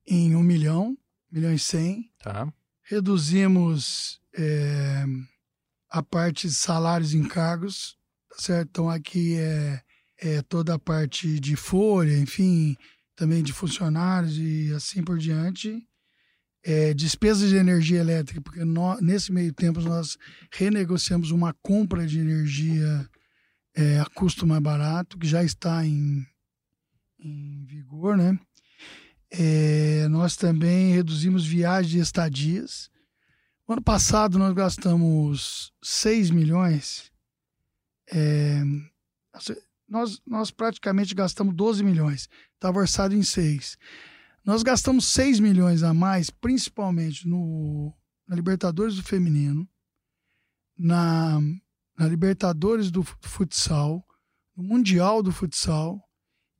em 1 milhão, 1 milhão e 100.
tá.
reduzimos é, a parte de salários e encargos, tá certo? Então aqui é, é toda a parte de folha, enfim, também de funcionários e assim por diante. É, despesas de energia elétrica, porque nó- nesse meio tempo nós renegociamos uma compra de energia é, a custo mais barato, que já está em, em vigor, né? É, nós também reduzimos viagens e estadias. No ano passado nós gastamos 6 milhões. É, nós, nós praticamente gastamos 12 milhões. Estava orçado em 6. Nós gastamos 6 milhões a mais, principalmente no, na Libertadores do Feminino, na, na Libertadores do fu- futsal, no Mundial do futsal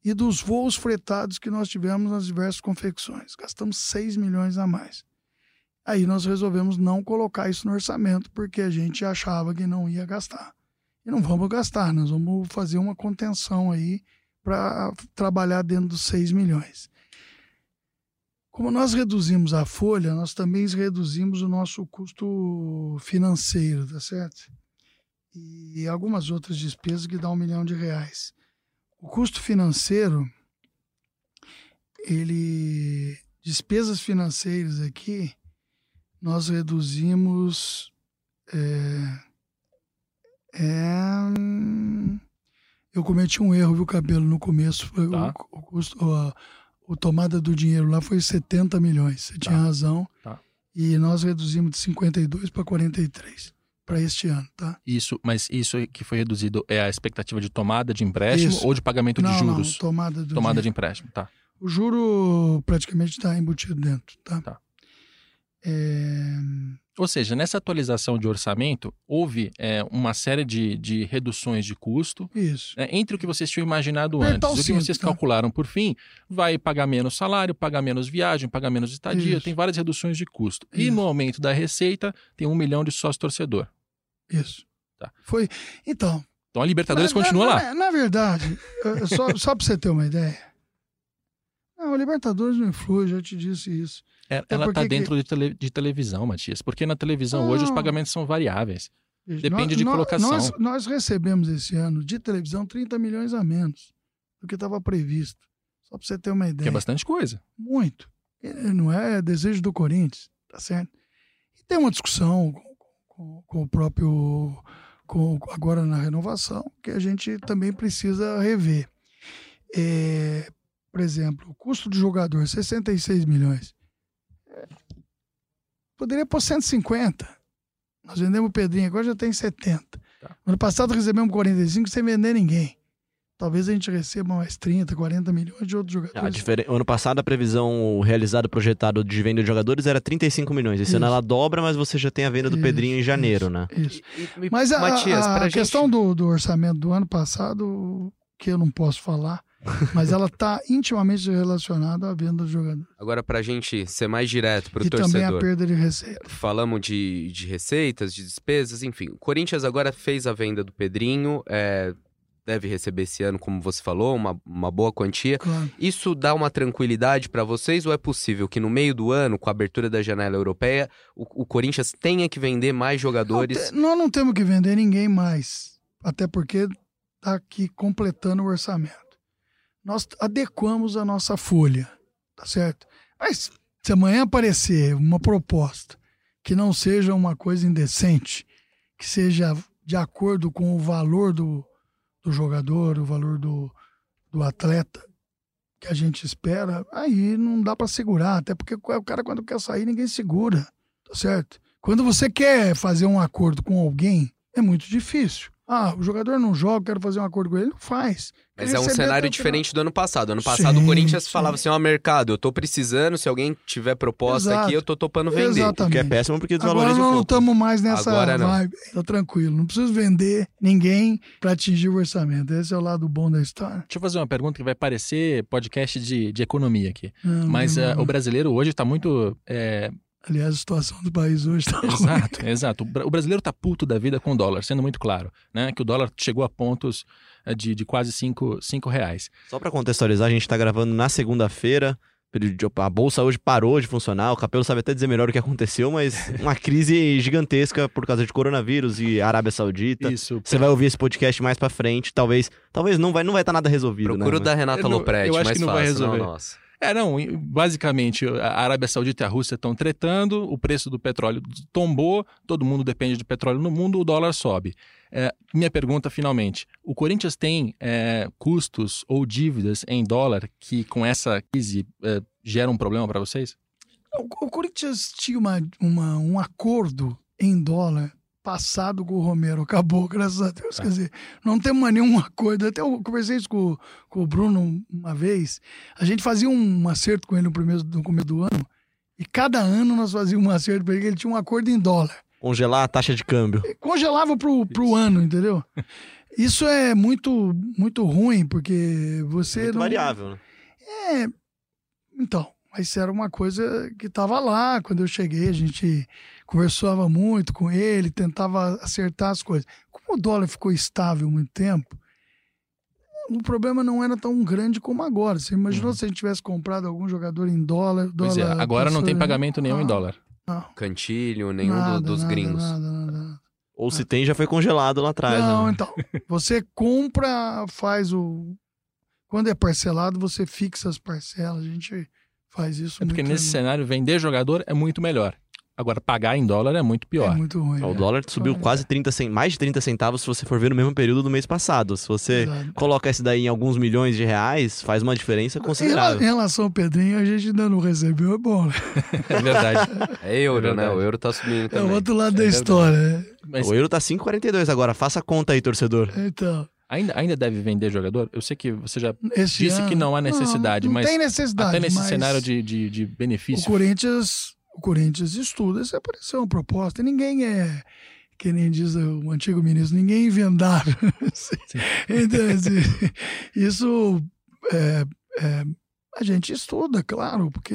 e dos voos fretados que nós tivemos nas diversas confecções. Gastamos 6 milhões a mais. Aí nós resolvemos não colocar isso no orçamento, porque a gente achava que não ia gastar. E não vamos gastar, nós vamos fazer uma contenção aí para trabalhar dentro dos 6 milhões. Como nós reduzimos a folha, nós também reduzimos o nosso custo financeiro, tá certo? E algumas outras despesas que dá um milhão de reais. O custo financeiro, ele. Despesas financeiras aqui, nós reduzimos. É, é, eu cometi um erro, viu, Cabelo, no começo. Foi
Tá.
o, o custo. A, o tomada do dinheiro lá foi 70 milhões. Você tinha razão.
Tá.
E nós reduzimos de 52 para 43 para este ano, tá?
Isso, mas isso que foi reduzido é a expectativa de tomada de empréstimo
Isso.
ou de pagamento de
não,
juros?
não, tomada do
tomada de
dinheiro.
empréstimo, tá.
O juro praticamente está embutido dentro, tá?
Tá.
É,
Ou seja, nessa atualização de orçamento, houve é, uma série de, de reduções de custo
Isso.
né, entre o que vocês tinham imaginado
Apertar
antes.
o
O que vocês
tá?
calcularam por fim vai pagar menos salário, pagar menos viagem, pagar menos estadia,
Isso.
tem várias reduções de custo. E
Isso.
no aumento da receita, tem um milhão de sócio torcedor.
Isso.
Tá.
Foi. Então.
Então a Libertadores
na-
continua
na,
lá.
Na, na verdade, só, [LAUGHS] só para você ter uma ideia. Não, a Libertadores não influi, já te disse isso.
É, ela está
porque que-
dentro de, tele- de televisão, Matias. Porque na televisão hoje os
Não.
pagamentos são variáveis. Depende
Nós-
de colocação.
Nós, nós recebemos esse ano de televisão 30 milhões a menos do que estava previsto. Só pra você ter uma
Que
ideia.
é bastante coisa.
Muito. Não é desejo do Corinthians, tá certo? E tem uma discussão com, com- com o próprio. Com, agora na renovação, que a gente também precisa rever. É, por exemplo, o custo do jogador, 66 milhões. Poderia pôr 150. Nós vendemos o Pedrinho, agora já tem 70.
Tá.
Ano passado recebemos 45 sem vender ninguém. Talvez a gente receba mais 30, 40 milhões de outros
A
jogadores.
diferen- Ano passado, a previsão realizada, projetada de venda de jogadores era 35 milhões. Esse ano
Isso.
ela dobra, mas você já tem a venda do
Isso,
Pedrinho em janeiro,
isso,
né?
Isso.
E- e-
Mas a,
Matias,
a questão
gente...
do, do orçamento do ano passado, que eu não posso falar, mas ela está intimamente relacionada à venda do jogador.
Agora, pra gente ser mais direto pro
e também a
torcedor.
perda de receita.
Falamos de, de receitas, de despesas, enfim. O Corinthians agora fez a venda do Pedrinho, é, deve receber esse ano, como você falou, uma, uma boa quantia.
Claro.
Isso dá uma tranquilidade pra vocês ou é possível que no meio do ano, com a abertura da janela europeia, o, o Corinthians tenha que vender mais jogadores?
Não nós não temos que vender ninguém mais, até porque está aqui completando o orçamento. Nós adequamos a nossa folha, tá certo? Mas se amanhã aparecer uma proposta que não seja uma coisa indecente, que seja de acordo com o valor do, do jogador, o valor do, do atleta que a gente espera, aí não dá para segurar, até porque o cara quando quer sair ninguém segura, tá certo? Quando você quer fazer um acordo com alguém, é muito difícil. Ah, o jogador não joga, quero fazer um acordo com ele, não faz.
Mas é um cenário
o
diferente do ano passado. Ano passado o
Sim,
Corinthians
sim.
falava assim, ó, mercado, eu tô precisando, se alguém tiver proposta
Exato.
aqui, eu tô topando vender.
Exatamente.
Que é péssimo porque
Agora
desvaloriza
nós
um
não estamos mais nessa
Agora não.
vibe. Tá tranquilo. Não preciso vender ninguém para atingir o orçamento. Esse é o lado bom da história.
Deixa eu fazer uma pergunta que vai parecer podcast de, de economia aqui.
Não,
Mas
não,
eh,
não.
o brasileiro hoje está muito. eh,
Aliás, a situação do país hoje está [LAUGHS] ruim.
Exato, exato. O bra- O brasileiro tá puto da vida com o dólar, sendo muito claro, né? Que o dólar chegou a pontos de, de quase 5 cinco reais.
Só pra contextualizar, a gente tá gravando na segunda-feira. A bolsa hoje parou de funcionar. O Capelo sabe até dizer melhor o que aconteceu, mas [LAUGHS] uma crise gigantesca por causa de coronavírus e Arábia Saudita.
Isso.
Você vai ouvir esse podcast mais pra frente, talvez, talvez não vai não vai estar nada resolvido,
Procura o
né?
da Renata Lopretti,
eu acho
mais
que não vai
fácil,
resolver.
não, nossa.
É, não, basicamente, a Arábia Saudita e a Rússia estão tretando, o preço do petróleo tombou, todo mundo depende de petróleo no mundo, o dólar sobe. É, minha pergunta, finalmente, o Corinthians tem é, custos ou dívidas em dólar que, com essa crise, é, geram um problema para vocês?
O, o Corinthians tinha uma, uma- um acordo em dólar passado com o Romero. Acabou, [LAUGHS] graças a Deus. Quer dizer, não temos mais nenhum acordo. Até eu conversei isso com, com o Bruno uma vez. A gente fazia um acerto com ele no, primeiro, no começo do ano. E cada ano nós fazíamos um acerto para ele, ele tinha um acordo em dólar.
Congelar a taxa de câmbio.
congelava pro, pro ano, entendeu? Isso é muito muito ruim, porque você
Muito
não...
variável, né?
É, então, mas era uma coisa que estava lá quando eu cheguei, a gente conversava muito com ele, tentava acertar as coisas. Como o dólar ficou estável muito tempo, o problema não era tão grande como agora. Você imaginou
Uhum.
se a gente tivesse comprado algum jogador em dólar?
Pois é,
dólar
agora não tem pagamento nenhum em
Ah,
dólar.
Não,
Cantilho, nenhum do-
nada,
dos
nada,
gringos.
Nada, nada, nada.
Ou se tem, já foi congelado lá atrás.
Não,
né?
então. Você compra, faz o. Quando é parcelado, você fixa as parcelas. A gente faz isso
É porque
muito.
nesse cenário, vender jogador é muito melhor. Agora, pagar em dólar é muito
É
pior.
muito ruim.
O
é.
dólar subiu
É.
quase 30 cent... mais de 30 centavos se você for ver no mesmo período do mês passado. Se você
Exato.
coloca esse daí em alguns milhões de reais, faz uma diferença considerável.
Em relação ao Pedrinho, a gente ainda não recebeu, é bom. Né? [LAUGHS]
É verdade.
É euro,
É
né? O euro tá subindo
É
também.
o outro lado da
verdade.
história. né?
Mas
O euro tá 5,42 agora. Faça a conta aí, torcedor.
Então,
ainda, ainda deve vender jogador? Eu sei que você já
esse
Disse
ano-
que não há necessidade,
não,
mas
tem necessidade.
até nesse cenário de, de, de
O
benefício.
Corinthians, o Corinthians estuda se aparecer uma proposta. Ninguém é, que nem diz o antigo ministro, ninguém é invendável. [LAUGHS] então, assim, [LAUGHS] isso é, é, a gente estuda, claro, porque.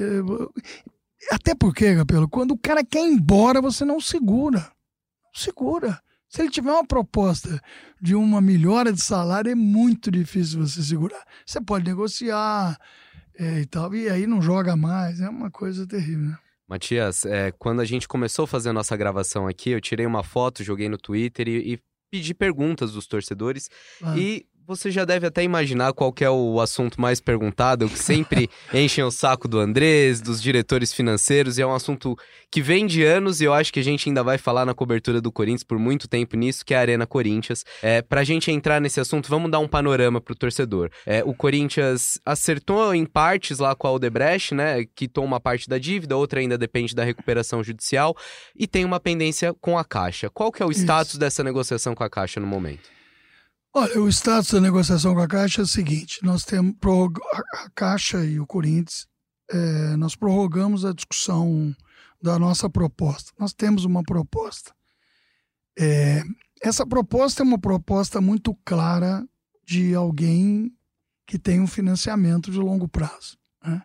Até porque, Capelo, quando o cara quer ir embora, você não segura. Não segura. Se ele tiver uma proposta de uma melhora de salário, é muito difícil você segurar. Você pode negociar é, e tal, e aí não joga mais. É uma coisa terrível. Né?
Matias, é, quando a gente começou a fazer a nossa gravação aqui, eu tirei uma foto, joguei no Twitter e, e pedi perguntas dos torcedores.
Claro.
E Você já deve até imaginar qual é o assunto mais perguntado, que sempre [LAUGHS] enchem o saco do Andrés, dos diretores financeiros, e é um assunto que vem de anos e eu acho que a gente ainda vai falar na cobertura do Corinthians por muito tempo nisso, que é a Arena Corinthians. É, pra gente entrar nesse assunto, vamos dar um panorama pro torcedor. É, o Corinthians acertou em partes lá com a Odebrecht, né, quitou uma parte da dívida, outra ainda depende da recuperação judicial, e tem uma pendência com a Caixa. Qual que é o
Isso.
status dessa negociação com a Caixa no momento?
Olha, o status da negociação com a Caixa é o seguinte: nós temos a Caixa e o Corinthians, eh, nós prorrogamos a discussão da nossa proposta. Nós temos uma proposta. Eh, essa proposta é uma proposta muito clara de alguém que tem um financiamento de longo prazo. né?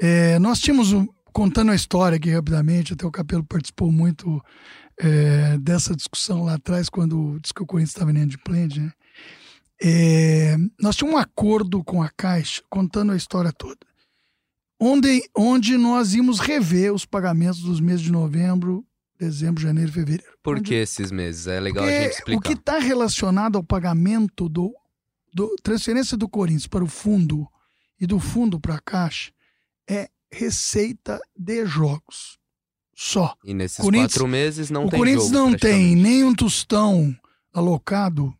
Eh, nós tínhamos, um- contando a história aqui rapidamente, até o Capelo participou muito é, dessa discussão lá atrás, quando disse que o Corinthians estava inadimplente, né? É, nós tínhamos um acordo com a Caixa, contando a história toda, onde, onde nós íamos rever os pagamentos dos meses de novembro, dezembro, janeiro e fevereiro.
Por
Onde-
que esses meses? É legal a
porque
gente explicar.
o que está relacionado ao pagamento do, do transferência do Corinthians para o fundo e do fundo para a Caixa é receita de jogos. Só.
E nesses quatro meses não
o
tem
Corinthians
jogo,
não tem
praticamente.
nem um tostão alocado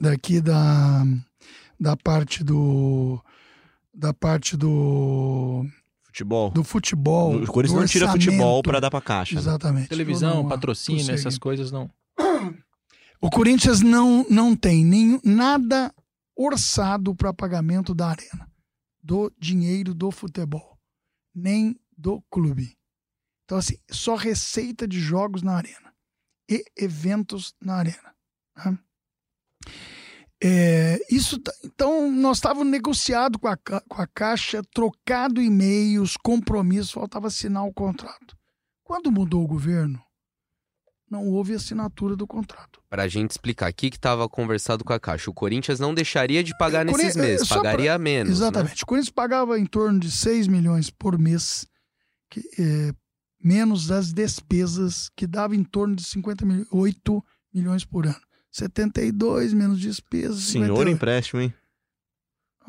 daqui da, da parte do da parte do,
Futebol.
do futebol.
o Corinthians não tira futebol pra dar pra caixa. né?
Exatamente. Vou
Televisão,
uma
patrocínio, essas coisas não.
O Corinthians não, não tem nenhum, nada orçado para pagamento da arena, do dinheiro do futebol, nem do clube. Então, assim, só receita de jogos na arena e eventos na arena. né? É, isso, tá- então, nós estávamos negociado com a, com a Caixa, trocado e-mails, compromissos, faltava assinar o contrato. Quando mudou o governo, não houve assinatura do contrato.
Pra gente explicar aqui que tava conversado com a Caixa. O Corinthians não deixaria de pagar
Cori-
nesses
é,
meses,
só pra-
pagaria menos. né?
Exatamente. O Corinthians pagava em torno de 6 milhões por mês, que, é, menos as despesas, que dava em torno de 50 milhões, 8 milhões por ano. 72 menos despesas.
Senhor
58.
empréstimo, hein?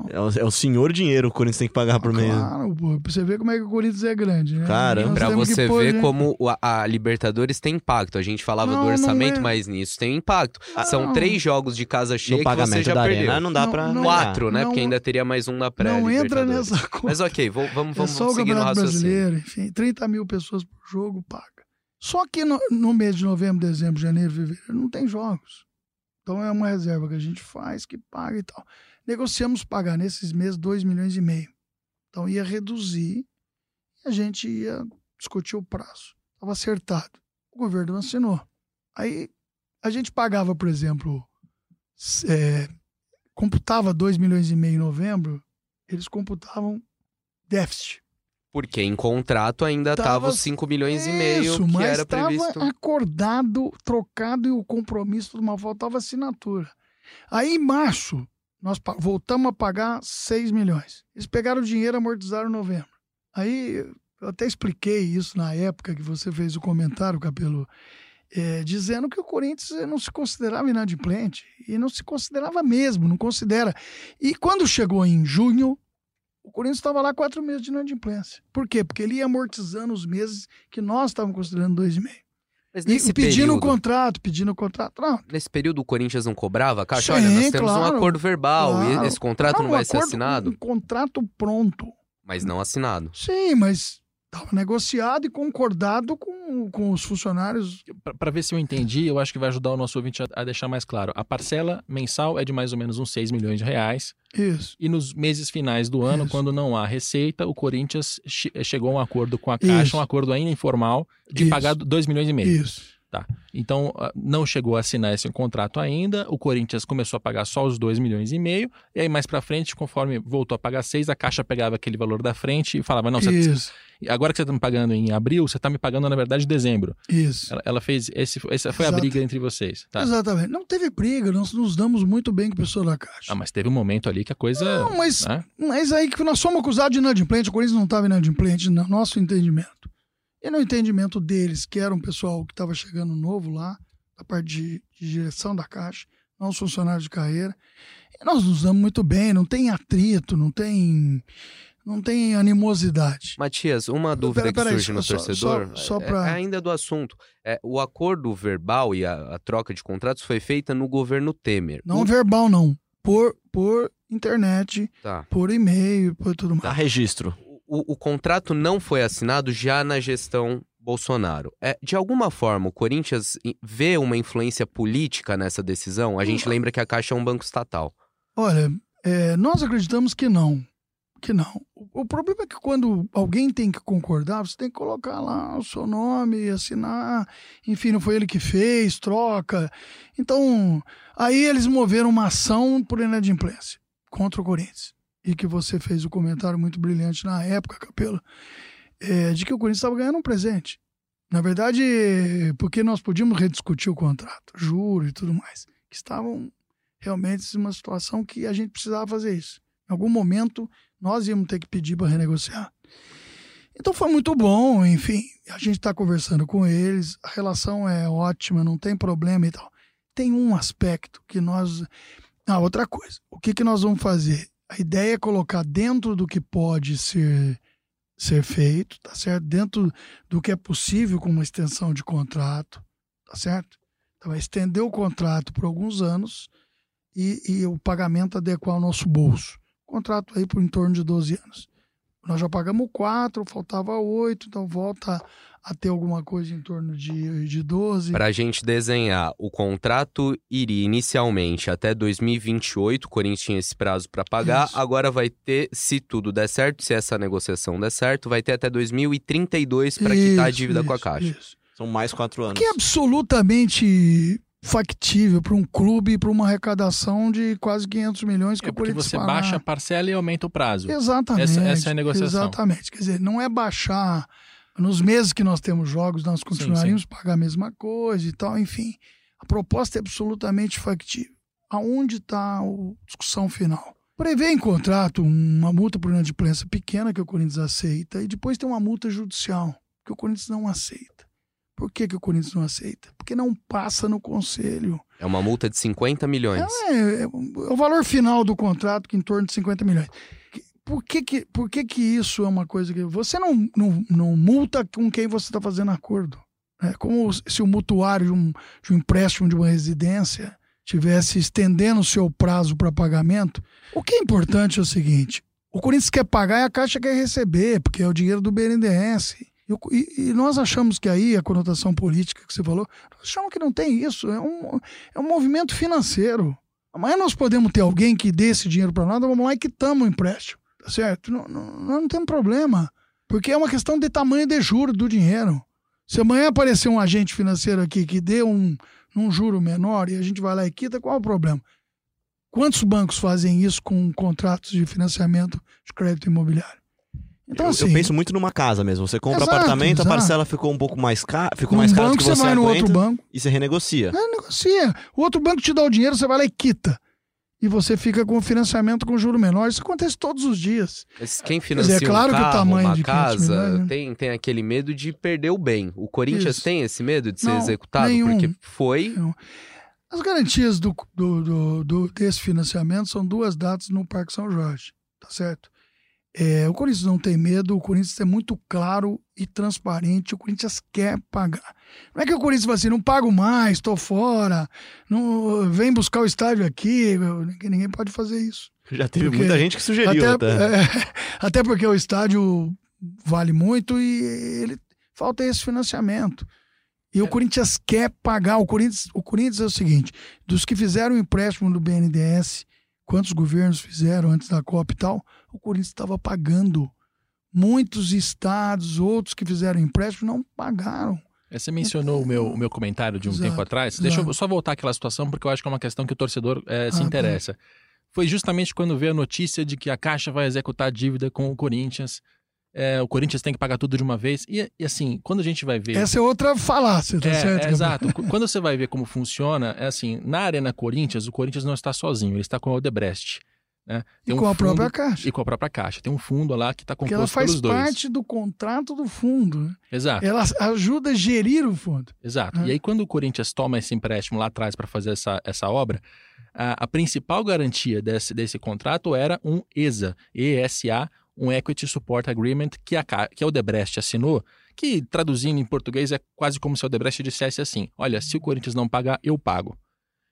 É o, é o senhor dinheiro que o Corinthians tem que pagar por mês.
Claro, pô, pra você ver como é que o Corinthians é grande. Né? Nós
Pra você
pôr,
ver
né?
como o- a, a Libertadores tem impacto. A gente falava
Não,
do orçamento,
é.
mas nisso tem impacto.
Ah,
São
não.
três jogos de casa cheia
No
que você
pagamento
já
da
perdeu.
arena não dá
Não,
pra.
não.
Quatro, né?
Não-
Porque ainda teria mais um da pré
Não entra nessa conta.
Mas ok, vou- vamos,
É
vamos,
só o
vamos seguir no
Campeonato
raciocínio.
Brasileiro, enfim, 30 mil pessoas por jogo paga. Só que no, no mês de novembro, dezembro, janeiro, fevereiro, não tem jogos. Então é uma reserva que a gente faz, que paga e tal. Negociamos pagar nesses meses 2 milhões e meio. Então ia reduzir e a gente ia discutir o prazo. Estava acertado. O governo assinou. Aí a gente pagava, por exemplo, é, computava 2 milhões e meio em novembro, eles computavam déficit.
Porque em contrato ainda
Tava-
tava os 5 milhões e meio
Isso,
que
mas
era
estava
previsto.
acordado, trocado e o compromisso de uma faltava assinatura. Aí em março, nós voltamos a pagar 6 milhões. Eles pegaram o dinheiro e amortizaram em novembro. Aí eu até expliquei isso na época que você fez o comentário, Capelo, é, dizendo que o Corinthians eh, não se considerava inadimplente. E não se considerava mesmo, não considera. E quando chegou em junho, o Corinthians estava lá quatro meses de inadimplência. Por quê? Porque ele ia amortizando os meses que nós estávamos considerando dois e meio. E pedindo o
período,
contrato, pedindo o contrato. Não,
nesse período o Corinthians não cobrava? Caixa,
Sim,
olha, nós temos um
claro,
acordo verbal
claro.
e esse contrato não,
um
vai ser
acordo-
assinado,
Um contrato pronto.
mas não assinado.
Sim, mas estava negociado e concordado com, com os funcionários.
Para ver se eu entendi, eu acho que vai ajudar o nosso ouvinte a, a deixar mais claro. A parcela mensal é de mais ou menos uns 6 milhões de reais.
Isso.
E nos meses finais do ano,
Isso.
quando não há receita, o Corinthians che- chegou a um acordo com a Caixa,
Isso.
um acordo ainda informal, de
Isso.
pagar 2 milhões e meio.
Isso.
Então, ah, não chegou a assinar esse contrato ainda. O Corinthians começou a pagar só os 2 milhões e meio. E aí, mais pra frente, conforme voltou a pagar 6, a Caixa pegava aquele valor da frente e falava: Não, você-
Isso.
agora que você tá me pagando em abril, você tá me pagando, na verdade, em dezembro.
Isso.
Ela, ela fez. Esse, essa foi a
Exato.
briga entre vocês. Tá?
Exatamente. Não teve briga, nós nos damos muito bem com o pessoal da Caixa.
Ah, mas teve um momento ali que a coisa.
Não, mas,
né?
mas aí que nós somos acusados de inadimplente, o Corinthians não estava inadimplente, no nosso entendimento. E no entendimento deles, que era um pessoal que estava chegando novo lá, da parte de, de direção da Caixa, não os funcionários de carreira. nós nos damos muito bem, não tem atrito, não tem não tem animosidade.
Matias, uma dúvida
Pera- pera
que
aí,
surge no
só-
torcedor,
só- só
é-
pra-
é ainda do assunto. É, o acordo verbal e a, a troca de contratos foi feita no governo Temer.
Não
O-
verbal, não. Por, por internet,
Tá.
por e-mail, por tudo
Dá
mais.
registro.
O, o contrato não foi assinado já na gestão Bolsonaro. É, de alguma forma, o Corinthians vê uma influência política nessa decisão? A gente lembra que a Caixa é um banco estatal.
Olha, é, nós acreditamos que não. Que não. O, o problema é que quando alguém tem que concordar, você tem que colocar lá o seu nome, assinar. Enfim, não foi ele que fez, troca. Então, aí eles moveram uma ação por inadimplência contra o Corinthians. E que você fez o comentário muito brilhante na época, Capelo, é, de que o Corinthians estava ganhando um presente. Na verdade, porque nós podíamos rediscutir o contrato, juro e tudo mais, que estavam realmente uma situação que a gente precisava fazer isso. Em algum momento, nós íamos ter que pedir para renegociar. Então foi muito bom, enfim, a gente está conversando com eles, a relação é ótima, não tem problema e tal. Tem um aspecto que nós. Ah, outra coisa. O que, que nós vamos fazer? A ideia é colocar dentro do que pode ser, ser feito, tá certo? Dentro do que é possível com uma extensão de contrato, tá certo? Então, é estender o contrato por alguns anos e, e o pagamento adequar ao nosso bolso. Contrato aí por em torno de 12 anos. Nós já pagamos quatro, faltava oito, então volta a ter alguma coisa em torno de, de 12.
Para a gente desenhar, o contrato iria inicialmente até 2028, o Corinthians tinha esse prazo para pagar,
Isso.
agora vai ter, se tudo der certo, se essa negociação der certo, vai ter até 2032 para quitar a
Isso,
dívida com a
isso,
Caixa.
isso.
São mais quatro anos.
Que é absolutamente factível para um clube para uma arrecadação de quase 500 milhões que
É
o
porque você baixa a parcela e aumenta o prazo.
Exatamente.
Essa- essa é a negociação.
Exatamente. Quer dizer, não é baixar. Nos meses que nós temos jogos, nós continuaríamos a pagar a mesma coisa e tal, enfim. A proposta é absolutamente factível. Aonde está a discussão final? Prevê em contrato uma multa por inadimplência pequena que o Corinthians aceita e depois tem uma multa judicial que o Corinthians não aceita. Por que, que o Corinthians não aceita? Porque não passa no conselho.
É uma multa de 50 milhões.
É, é o valor final do contrato, que é em torno de 50 milhões. Por que que, por que, que isso é uma coisa que. Você não, não, não multa com quem você está fazendo acordo. É como se o mutuário de um, de um empréstimo de uma residência tivesse estendendo o seu prazo para pagamento. O que é importante é o seguinte: o Corinthians quer pagar e a Caixa quer receber, porque é o dinheiro do BNDES. E, e- nós achamos que aí, a conotação política que você falou, nós achamos que não tem isso. É um, é um movimento financeiro. Amanhã nós podemos ter alguém que dê esse dinheiro para nós, vamos lá e quitamos o empréstimo. Tá certo? Não, não, não temos problema. Porque é uma questão de tamanho de juro do dinheiro. Se amanhã aparecer um agente financeiro aqui que dê um, um juro menor e a gente vai lá e quita, qual o problema? Quantos bancos fazem isso com contratos de financiamento de crédito imobiliário? Então,
eu,
assim,
eu penso muito numa casa mesmo. Você compra
Exato,
apartamento,
exato.
a parcela ficou um pouco mais cara, ficou
num
mais cara do que
você
você
vai no outro banco,
e você renegocia.
É, negocia. O outro banco te dá o dinheiro, você vai lá e quita. E você fica com o financiamento com juro menor. Isso acontece todos os dias.
Mas quem
dizer,
financia
é claro
um
que o
carro,
tamanho
uma
de 500
casa,
milhões, né?
tem, tem aquele medo de perder o bem. O Corinthians
Isso.
tem esse medo de ser
Não,
executado?
nenhum.
Porque foi...
As garantias do, do, do- do- desse financiamento são duas datas no Parque São Jorge, tá certo? É, o Corinthians não tem medo, o Corinthians é muito claro e transparente, o Corinthians quer pagar. Não é que o Corinthians vai assim, não pago mais, estou fora, não, vem buscar o estádio aqui, ninguém, ninguém pode fazer isso.
Já teve
Porque
muita gente que sugeriu até.
é, [LAUGHS] até porque o estádio vale muito e ele falta esse financiamento. E o Corinthians quer pagar. O Corinthians, o Corinthians é o seguinte: dos que fizeram o empréstimo do BNDES, quantos governos fizeram antes da Copa e tal, o Corinthians estava pagando. Muitos estados, outros que fizeram empréstimo, não pagaram.
É, Você mencionou o meu, o meu comentário de um
Exato,
tempo atrás. Deixa eu
exato.
só voltar àquela situação, porque eu acho que é uma questão que o torcedor eh, se
Ah, tá.
interessa. Foi justamente quando veio a notícia de que a Caixa vai executar a dívida com o Corinthians. Eh, o Corinthians tem que pagar tudo de uma vez. E, e assim, quando a gente vai ver.
Essa é outra falácia, tá
É,
certo?
é, exato. Qu- Quando você vai ver como funciona, é assim, na Arena Corinthians, o Corinthians não está sozinho, ele está com o Odebrecht. Né?
E
um
com a
fundo-
própria Caixa.
E com a própria Caixa. Tem um fundo lá que está
Porque ela
composto
faz
pelos dois.
parte do contrato do fundo. né?
Exato.
Ela ajuda a gerir o fundo.
Exato.
É.
E aí, quando o Corinthians toma esse empréstimo lá atrás para fazer essa, essa obra, a, a principal garantia desse, desse contrato era um ESA, ESA, um Equity Support Agreement, que a, que a Odebrecht assinou, que traduzindo em português é quase como se a Odebrecht dissesse assim: olha, se o Corinthians não pagar, eu pago.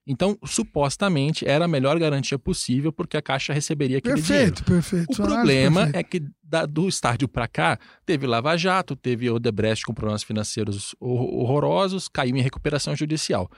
Então, supostamente, era a melhor garantia possível, porque a Caixa receberia aquele
perfeito,
dinheiro.
Perfeito,
O problema perfeito. é que da, do estádio para cá, teve Lava Jato, teve Odebrecht com problemas financeiros horrorosos, caiu em recuperação judicial.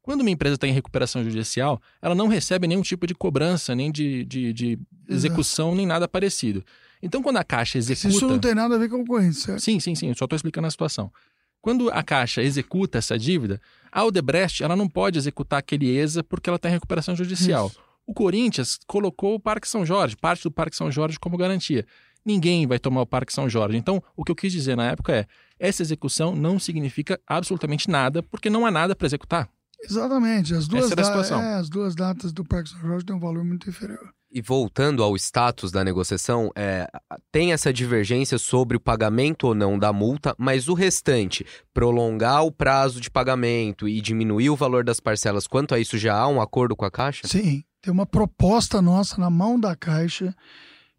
Quando uma empresa está em recuperação judicial, ela não recebe nenhum tipo de cobrança, nem de, de, de execução, nem nada parecido. Então, quando a Caixa executa.
Isso não tem nada a ver com concorrência, certo?
Sim, sim, sim. Eu só estou explicando a situação. Quando a Caixa executa essa dívida, a Odebrecht ela não pode executar aquele ESA porque ela está em recuperação judicial. Isso. O Corinthians colocou o Parque São Jorge, parte do Parque São Jorge, como garantia. Ninguém vai tomar o Parque São Jorge. Então, o que eu quis dizer na época é: essa execução não significa absolutamente nada, porque não há nada para executar.
Exatamente. As duas, é, as duas datas do Parque São Jorge têm um valor muito inferior.
E voltando ao status da negociação, é, tem essa divergência sobre o pagamento ou não da multa, mas o restante, prolongar o prazo de pagamento e diminuir o valor das parcelas, quanto a isso já há um acordo com a Caixa?
Sim, tem uma proposta nossa na mão da Caixa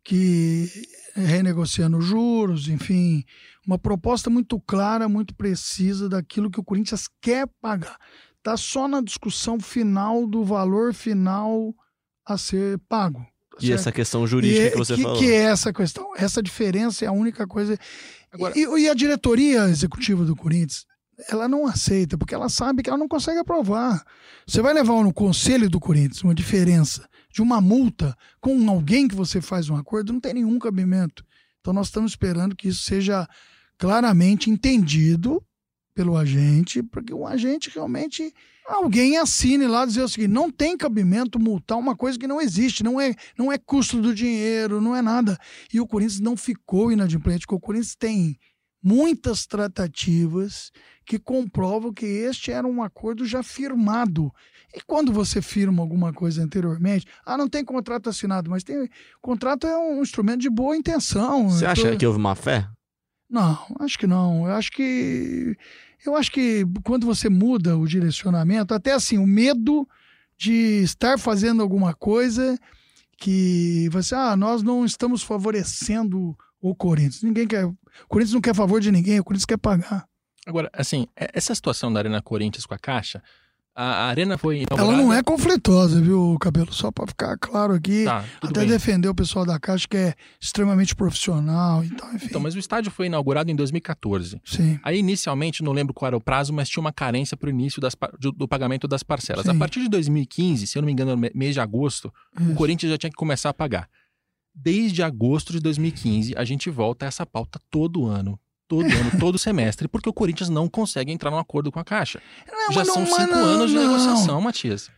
que renegociando juros, enfim, uma proposta muito clara, muito precisa daquilo que o Corinthians quer pagar. Está só na discussão final do valor final a ser pago.
Tá e essa questão jurídica
e,
que você
que,
falou.
Que é essa questão. Essa diferença é a única coisa. Agora... E, e, a diretoria executiva do Corinthians, ela não aceita, porque ela sabe que ela não consegue aprovar. Você vai levar no conselho do Corinthians uma diferença de uma multa com alguém que você faz um acordo, não tem nenhum cabimento. Então nós estamos esperando que isso seja claramente entendido pelo agente, porque o agente realmente alguém assine lá dizer o seguinte: não tem cabimento multar uma coisa que não existe, não é, não é custo do dinheiro, não é nada. E o Corinthians não ficou inadimplente, porque o Corinthians tem muitas tratativas que comprovam que este era um acordo já firmado. E quando você firma alguma coisa anteriormente, ah, não tem contrato assinado, mas tem contrato é um instrumento de boa intenção.
Você acha tô... que houve má fé?
Não, acho que não. Eu acho que eu acho que quando você muda o direcionamento, até assim, o medo de estar fazendo alguma coisa que você, ah, nós não estamos favorecendo o Corinthians. Ninguém quer, o Corinthians não quer favor de ninguém, o Corinthians quer pagar.
Agora, assim, essa situação da Arena Corinthians com a Caixa, a, arena foi inaugurada...
Ela não é conflitosa, viu, Cabelo? Só para ficar claro aqui. Tá, até bem. defender o pessoal da Caixa, que é extremamente profissional e tal, enfim.
Então, mas o estádio foi inaugurado em 2014.
Sim.
Aí, inicialmente, não lembro qual era o prazo, mas tinha uma carência para o início das, do pagamento das parcelas. Sim. A partir de 2015, se eu não me engano, mês de agosto, Isso. o Corinthians já tinha que começar a pagar. Desde agosto de 2015, a gente volta a essa pauta todo ano todo ano, todo semestre, porque o Corinthians não consegue entrar num acordo com a Caixa. Não, Já são não, cinco não, anos de negociação, Matias.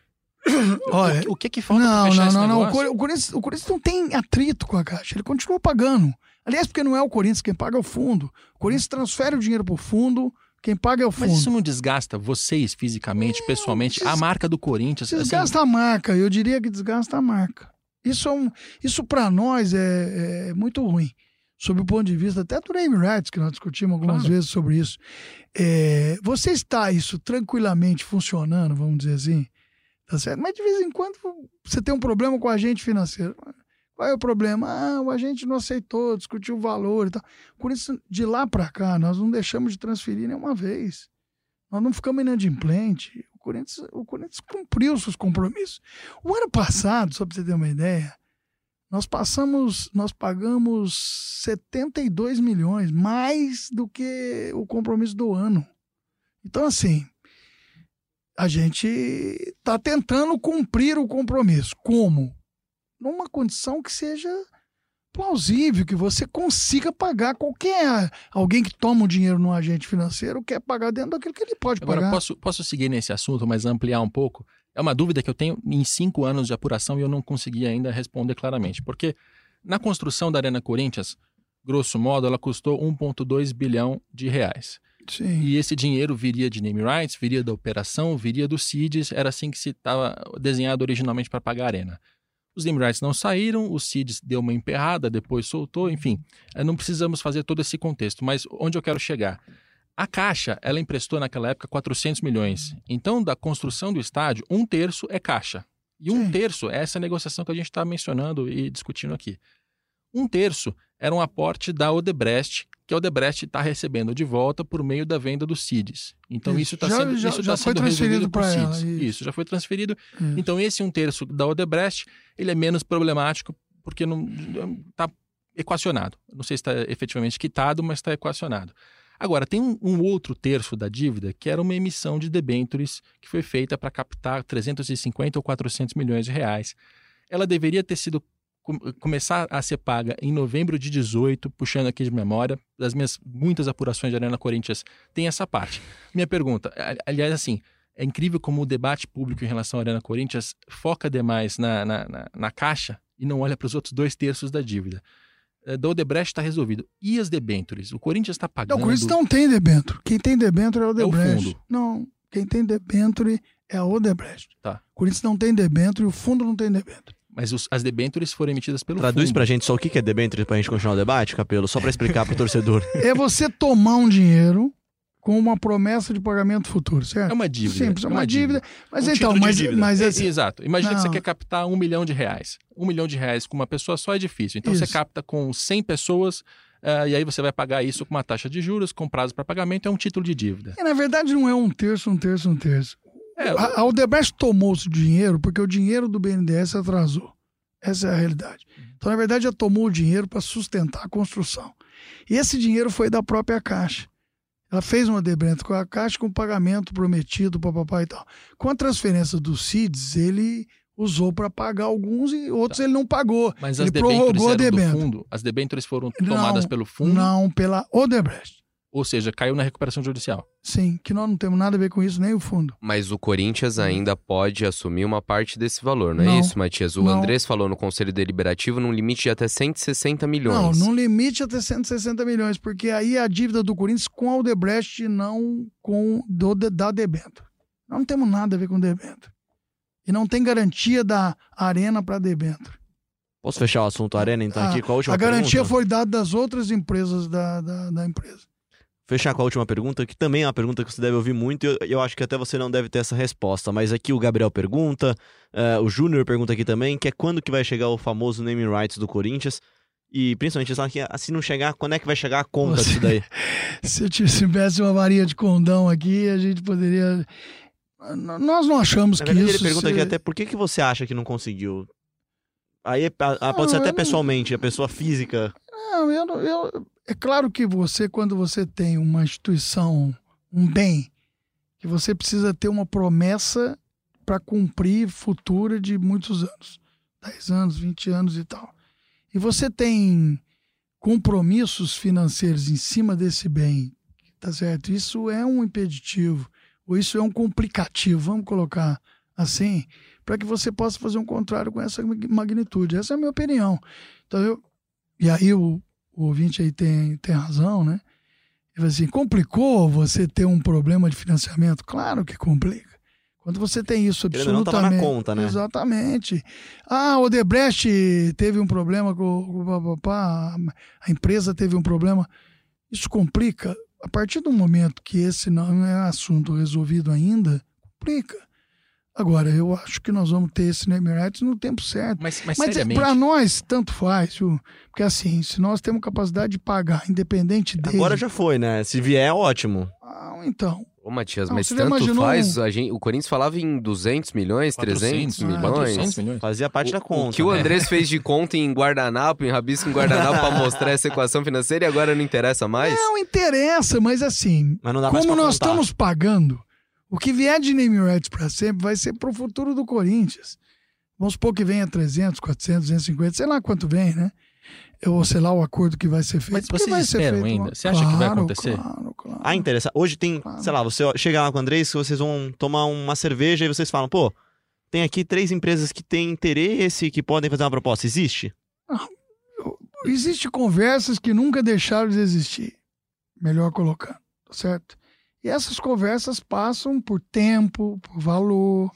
[COUGHS]
Olha,
o, o que que falta
não,
fechar
não, não? Não, o Corinthians, o Corinthians não tem atrito com a Caixa, ele continua pagando. Aliás, porque não é o Corinthians quem paga é o fundo. O Corinthians transfere o dinheiro pro fundo, quem paga é o fundo.
Mas isso não desgasta vocês fisicamente, pessoalmente, des... a marca do Corinthians?
Assim? Desgasta assim... a marca, eu diria que desgasta a marca. Isso, é um, isso para nós é, é muito ruim sob o ponto de vista até do name rights, que nós discutimos algumas claro. vezes sobre isso. É, você está isso tranquilamente funcionando, vamos dizer assim, tá certo? Mas de vez em quando você tem um problema com o agente financeiro. Qual é o problema? Ah, o agente não aceitou, discutiu o valor e tal. Por isso, de lá para cá, nós não deixamos de transferir nenhuma vez. Nós não ficamos inadimplente. O Corinthians, o Corinthians cumpriu seus compromissos. O ano passado, só para você ter uma ideia, nós passamos, nós pagamos 72 milhões, mais do que o compromisso do ano. Então, assim, a gente está tentando cumprir o compromisso. Como? Numa condição que seja plausível, que você consiga pagar qualquer alguém que toma o dinheiro no agente financeiro quer pagar dentro daquilo que ele pode
Agora,
pagar.
Agora, posso, posso seguir nesse assunto, mas ampliar um pouco? É uma dúvida que eu tenho em cinco anos de apuração e eu não consegui ainda responder claramente. Porque na construção da Arena Corinthians, grosso modo, ela custou 1,2 bilhão de reais.
Sim.
E esse dinheiro viria de name rights, viria da operação, viria do CIDs, era assim que se estava desenhado originalmente para pagar a arena. Os name rights não saíram, o CIDs deu uma emperrada, depois soltou, enfim, eh, não precisamos fazer todo esse contexto, mas onde eu quero chegar? A Caixa, ela emprestou naquela época 400 milhões. Então, da construção do estádio, um terço é Caixa. E um
Sim.
terço é essa negociação que a gente está mencionando e discutindo aqui. Um terço era um aporte da Odebrecht, que a Odebrecht está recebendo de volta por meio da venda dos CIDs. Então
Isso.
está
Já-
sendo,
já-
isso
já
tá
foi
sendo
transferido pra ela, isso.
Isso. já foi transferido.
Isso.
Então esse um terço da Odebrecht, ele é menos problemático porque não está equacionado. Não sei se está efetivamente quitado, mas está equacionado. Agora, tem um, um outro terço da dívida que era uma emissão de debêntures que foi feita para captar 350 ou 400 milhões de reais. Ela deveria ter sido com- começar a ser paga em novembro de 18, puxando aqui de memória, das minhas muitas apurações de Arena Corinthians, tem essa parte. Minha pergunta, aliás, assim, é incrível como o debate público em relação à Arena Corinthians foca demais na, na, na, na caixa e não olha para os outros dois terços da dívida. Eh, Da Odebrecht está resolvido. E as debêntures? O Corinthians está
Não,
pagando...
o Corinthians não tem debênture. Quem tem debênture é o Odebrecht.
fundo.
Não, quem tem debênture é a Odebrecht.
Tá.
O Corinthians não tem debênture e o fundo não tem debênture.
Mas os- as debêntures foram emitidas pelo
Traduz
fundo.
pra gente só o que que é debênture pra gente continuar o debate, Capelo, só pra explicar pro torcedor. [LAUGHS]
É você tomar um dinheiro com uma promessa de pagamento futuro, certo?
É uma dívida.
Simples, é uma, dívida. Mas
Um
então, mas,
dívida.
mas
É,
assim,
Exato. Imagina que você quer captar um milhão de reais. Um milhão de reais com uma pessoa só é difícil. Então você
Isso.
capta com 100 pessoas eh, e aí você vai pagar isso com uma taxa de juros, com prazo para pagamento, é um título de dívida.
na verdade não é um terço, um terço, um terço.
É,
A, a Odebrecht tomou o dinheiro porque o dinheiro do BNDES atrasou. Essa é a realidade. Então, na verdade, ela tomou o dinheiro para sustentar a construção. E esse dinheiro foi da própria Caixa. Ela fez uma debênture com a Caixa com pagamento prometido, papapá e tal. Com a transferência dos CIDs, ele usou para pagar alguns e outros ele não pagou.
mas
ele
as debêntures
prorrogou a
eram do
debênture.
fundo? As debêntures foram
Não,
tomadas pelo fundo?
Não pela Odebrecht.
Ou seja, caiu na recuperação judicial.
Sim, que nós não temos nada a ver com isso, nem o fundo.
Mas o Corinthians ainda pode assumir uma parte desse valor, não é
Não.
isso, Matias? O
Não.
Andrés falou no Conselho Deliberativo num limite de até 160
Não,
milhões.
num limite até 160 milhões, porque aí é a dívida do Corinthians com a Odebrecht e não com do, da debênture. Nós não temos nada a ver com debênture. E não tem garantia da arena para debênture.
Posso fechar o assunto Arena, então,
Ah,
aqui com a última
A garantia
pergunta?
foi dada das outras empresas da, da, da empresa.
Fechar com a última pergunta, que também é uma pergunta que você deve ouvir muito, e eu, eu acho que até você não deve ter essa resposta, mas aqui o Gabriel pergunta, eh, o Júnior pergunta aqui também, que é quando que vai chegar o famoso naming rights do Corinthians, e principalmente, só que se não chegar, quando é que vai chegar a conta
Você-
disso daí? [LAUGHS]
Se eu tivesse uma varinha de condão aqui, a gente poderia. Nós não achamos
Na
que
verdade,
isso.
ele pergunta
se-
aqui até por que, que você acha que não conseguiu? Aí é- ah, pode ser
Não,
até
eu não-
pessoalmente, a pessoa física.
Não, eu, não- eu- é claro que você, quando você tem uma instituição, um bem, que você precisa ter uma promessa para cumprir futura de muitos anos 10 anos, 20 anos e tal. E você tem compromissos financeiros em cima desse bem, tá certo? Isso é um impeditivo, ou isso é um complicativo, vamos colocar assim, para que você possa fazer um contrário com essa magnitude. Essa é a minha opinião. Então, eu, e aí o, o ouvinte aí tem, tem razão, né? Ele assim, complicou você ter um problema de financiamento? Claro que complica. Quando você tem isso
Querendo ou não, tava na
absolutamente...
conta, né?
Exatamente. Ah, o Odebrecht teve um problema com com o papá, a empresa teve um problema. Isso complica. A partir do momento que esse não é assunto resolvido ainda, complica. Agora, eu acho que nós vamos ter esse name rights no tempo certo.
Mas, mas,
Mas
seriamente,
para nós, tanto faz, viu? Porque assim, se nós temos capacidade de pagar, independente dele.
Agora já foi, né? Se vier, é ótimo.
Ah, então.
Ô, Matias,
Não,
mas tanto
imaginou
faz. A gente, o Corinthians falava em 200 milhões, 300
400,
milhões.
400 milhões.
Fazia parte
O-
da conta.
O que o
né?
Andrés fez de conta em guardanapo, em rabisco em guardanapo, pra mostrar essa equação financeira e agora não interessa mais?
Não interessa, mas assim,
Mas não dá mais
como nós
contar.
estamos pagando, o que vier de name rights para sempre vai ser pro futuro do Corinthians. Vamos supor que venha 300, 400, 250, sei lá quanto vem, né? Ou sei lá o acordo que vai ser feito.
Mas vocês
vai ser
esperam
feito
ainda? Você acha que vai
Claro,
acontecer?
Claro, claro.
Ah, interessante. Hoje tem,
Claro.
sei lá, você chega lá com o Andrés, vocês vão tomar uma cerveja e vocês falam, pô, tem aqui três empresas que têm interesse e que podem fazer uma proposta. Existe?
Existem conversas que nunca deixaram de existir. Melhor colocando, tá certo? E essas conversas passam por tempo, por valor.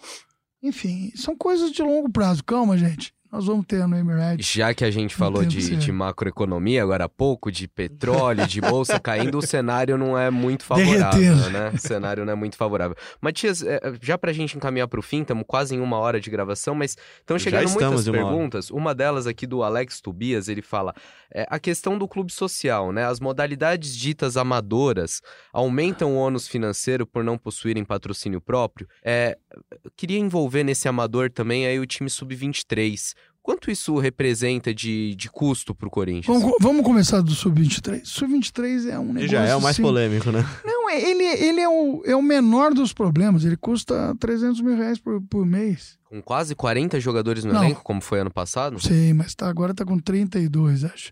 Enfim, são coisas de longo prazo. Calma, gente. Nós vamos ter no Emirates.
Já que a gente falou de, de macroeconomia agora há pouco, de petróleo, de bolsa caindo, o cenário não é muito [LAUGHS] favorável,
Derretendo.
né? O cenário não é muito favorável. Matias, é, já pra gente encaminhar pro fim, estamos quase em uma hora de gravação, mas estão chegando muitas
em uma
perguntas. Uma delas aqui do Alex Tobias, ele fala: é, a questão do clube social, né? As modalidades ditas amadoras aumentam o ônus financeiro por não possuírem patrocínio próprio. É, eu queria envolver nesse amador também aí o time sub-23. Quanto isso representa de, de custo pro Corinthians?
Vamos, vamos começar do Sub-23. Sub-23 é um
Ele
negócio.
já é o mais
assim-
polêmico, né?
Não, é- ele, ele é, o, é o menor dos problemas. Ele custa 300 mil reais por, por mês.
Com quase 40 jogadores no
Não.
elenco, como foi ano passado?
Sei, mas tá, agora tá com 32, acho.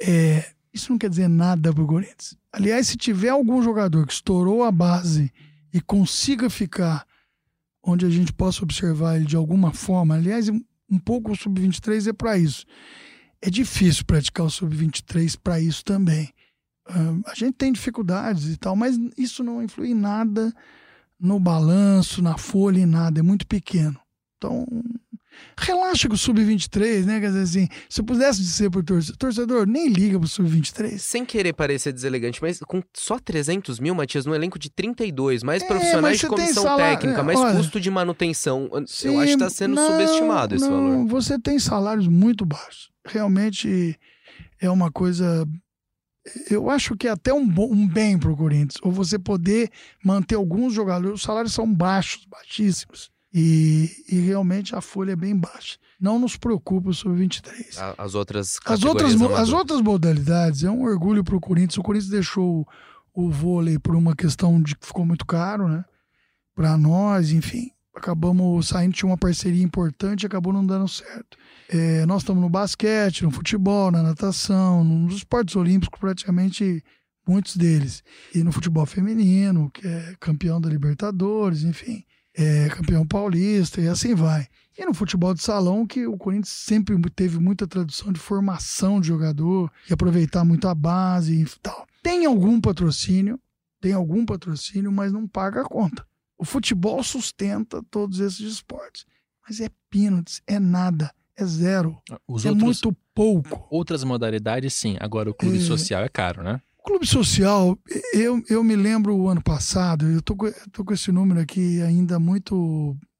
É, isso não quer dizer nada pro Corinthians. Aliás, se tiver algum jogador que estourou a base e consiga ficar onde a gente possa observar ele de alguma forma, aliás, um, pouco o sub-23 é para isso. É difícil praticar o sub-23 para isso também. Ah, a gente tem dificuldades e tal, mas isso não influi em nada no balanço, na folha, em nada. É muito pequeno. Então, relaxa com o sub-23, né? Quer dizer assim, se eu pudesse dizer pro torcedor, torcedor, nem liga pro sub-23.
Sem querer parecer deselegante, mas com só 300 mil, Matias, no elenco de 32, mais
É,
profissionais de comissão
salário-
técnica,
é,
mais
olha-
custo de manutenção. eu acho que está sendo
não,
subestimado esse
não,
valor.
Você tem salários muito baixos. Realmente é uma coisa. Eu acho que é até um, bom- um bem pro Corinthians. Ou você poder manter alguns jogadores. Os salários são baixos, baixíssimos. E, e realmente a folha é bem baixa. Não nos preocupa o sub-23.
A- As outras
As outras, mo- as outras modalidades é um orgulho para o Corinthians. O Corinthians deixou o, vôlei por uma questão de que ficou muito caro, né? Para nós, enfim. Acabamos saindo, tinha uma parceria importante e acabou não dando certo. É, nós estamos no basquete, no futebol, na natação, nos esportes olímpicos, praticamente muitos deles. E no futebol feminino, que é campeão da Libertadores, enfim, é campeão paulista e assim vai. E no futebol de salão, que o Corinthians sempre teve muita tradição de formação de jogador e aproveitar muito a base e tal. Tem algum patrocínio, tem algum patrocínio, mas não paga a conta. O futebol sustenta todos esses esportes. Mas é peanuts, é nada, é zero.
Os
é
outros,
muito pouco.
outras modalidades, sim. Agora, o clube
É.
social é caro, né?
Clube social, eu, eu me lembro o ano passado, eu tô, eu tô com esse número aqui ainda muito.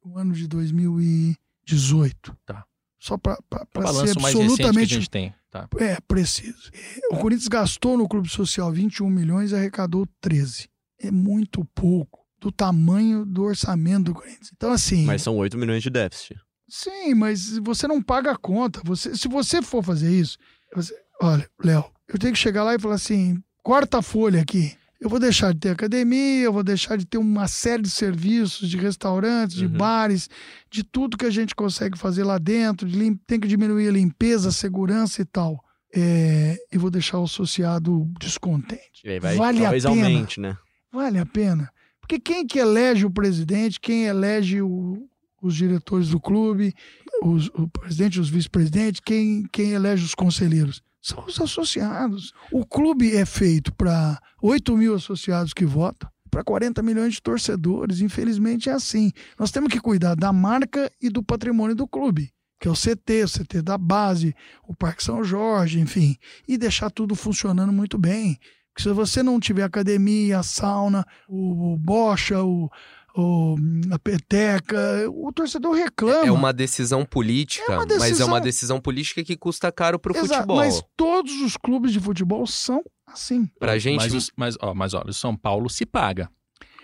o ano de 2018.
Tá.
Só para
O
ser
mais
absolutamente
gente tem. Tá.
É, preciso. O Corinthians gastou no Clube Social 21 milhões e arrecadou 13. É muito pouco do tamanho do orçamento do Corinthians. Então, assim.
Mas são 8 milhões de déficit.
Sim, mas você não paga a conta. Você, se você for fazer isso, você- olha, Léo, eu tenho que chegar lá e falar assim: corta a folha aqui. Eu vou deixar de ter academia, eu vou deixar de ter uma série de serviços, de restaurantes, de
Uhum.
bares, de tudo que a gente consegue fazer lá dentro. de Tem que diminuir a limpeza, a segurança e tal. É, e vou deixar o associado descontente.
Vai,
Vale a pena.
aumente, né?
Vale a pena. Porque quem que elege o presidente, quem elege o- os diretores do clube, os- o presidente, os vice-presidentes, quem, quem elege os conselheiros? São os associados. O clube é feito para 8 mil associados que votam, para 40 milhões de torcedores. Infelizmente é assim. Nós temos que cuidar da marca e do patrimônio do clube, que é o CT, o CT da base, o Parque São Jorge, enfim, e deixar tudo funcionando muito bem. Porque se você não tiver academia, sauna, o, o bocha, o, o- a peteca, o torcedor reclama.
É uma decisão política,
É uma
mas é
decisão-
uma decisão política que custa caro pro
Exato,
futebol.
Mas todos os clubes de futebol são assim.
Pra gente,
Mas, os- mas, ó, mas olha, o São Paulo se paga.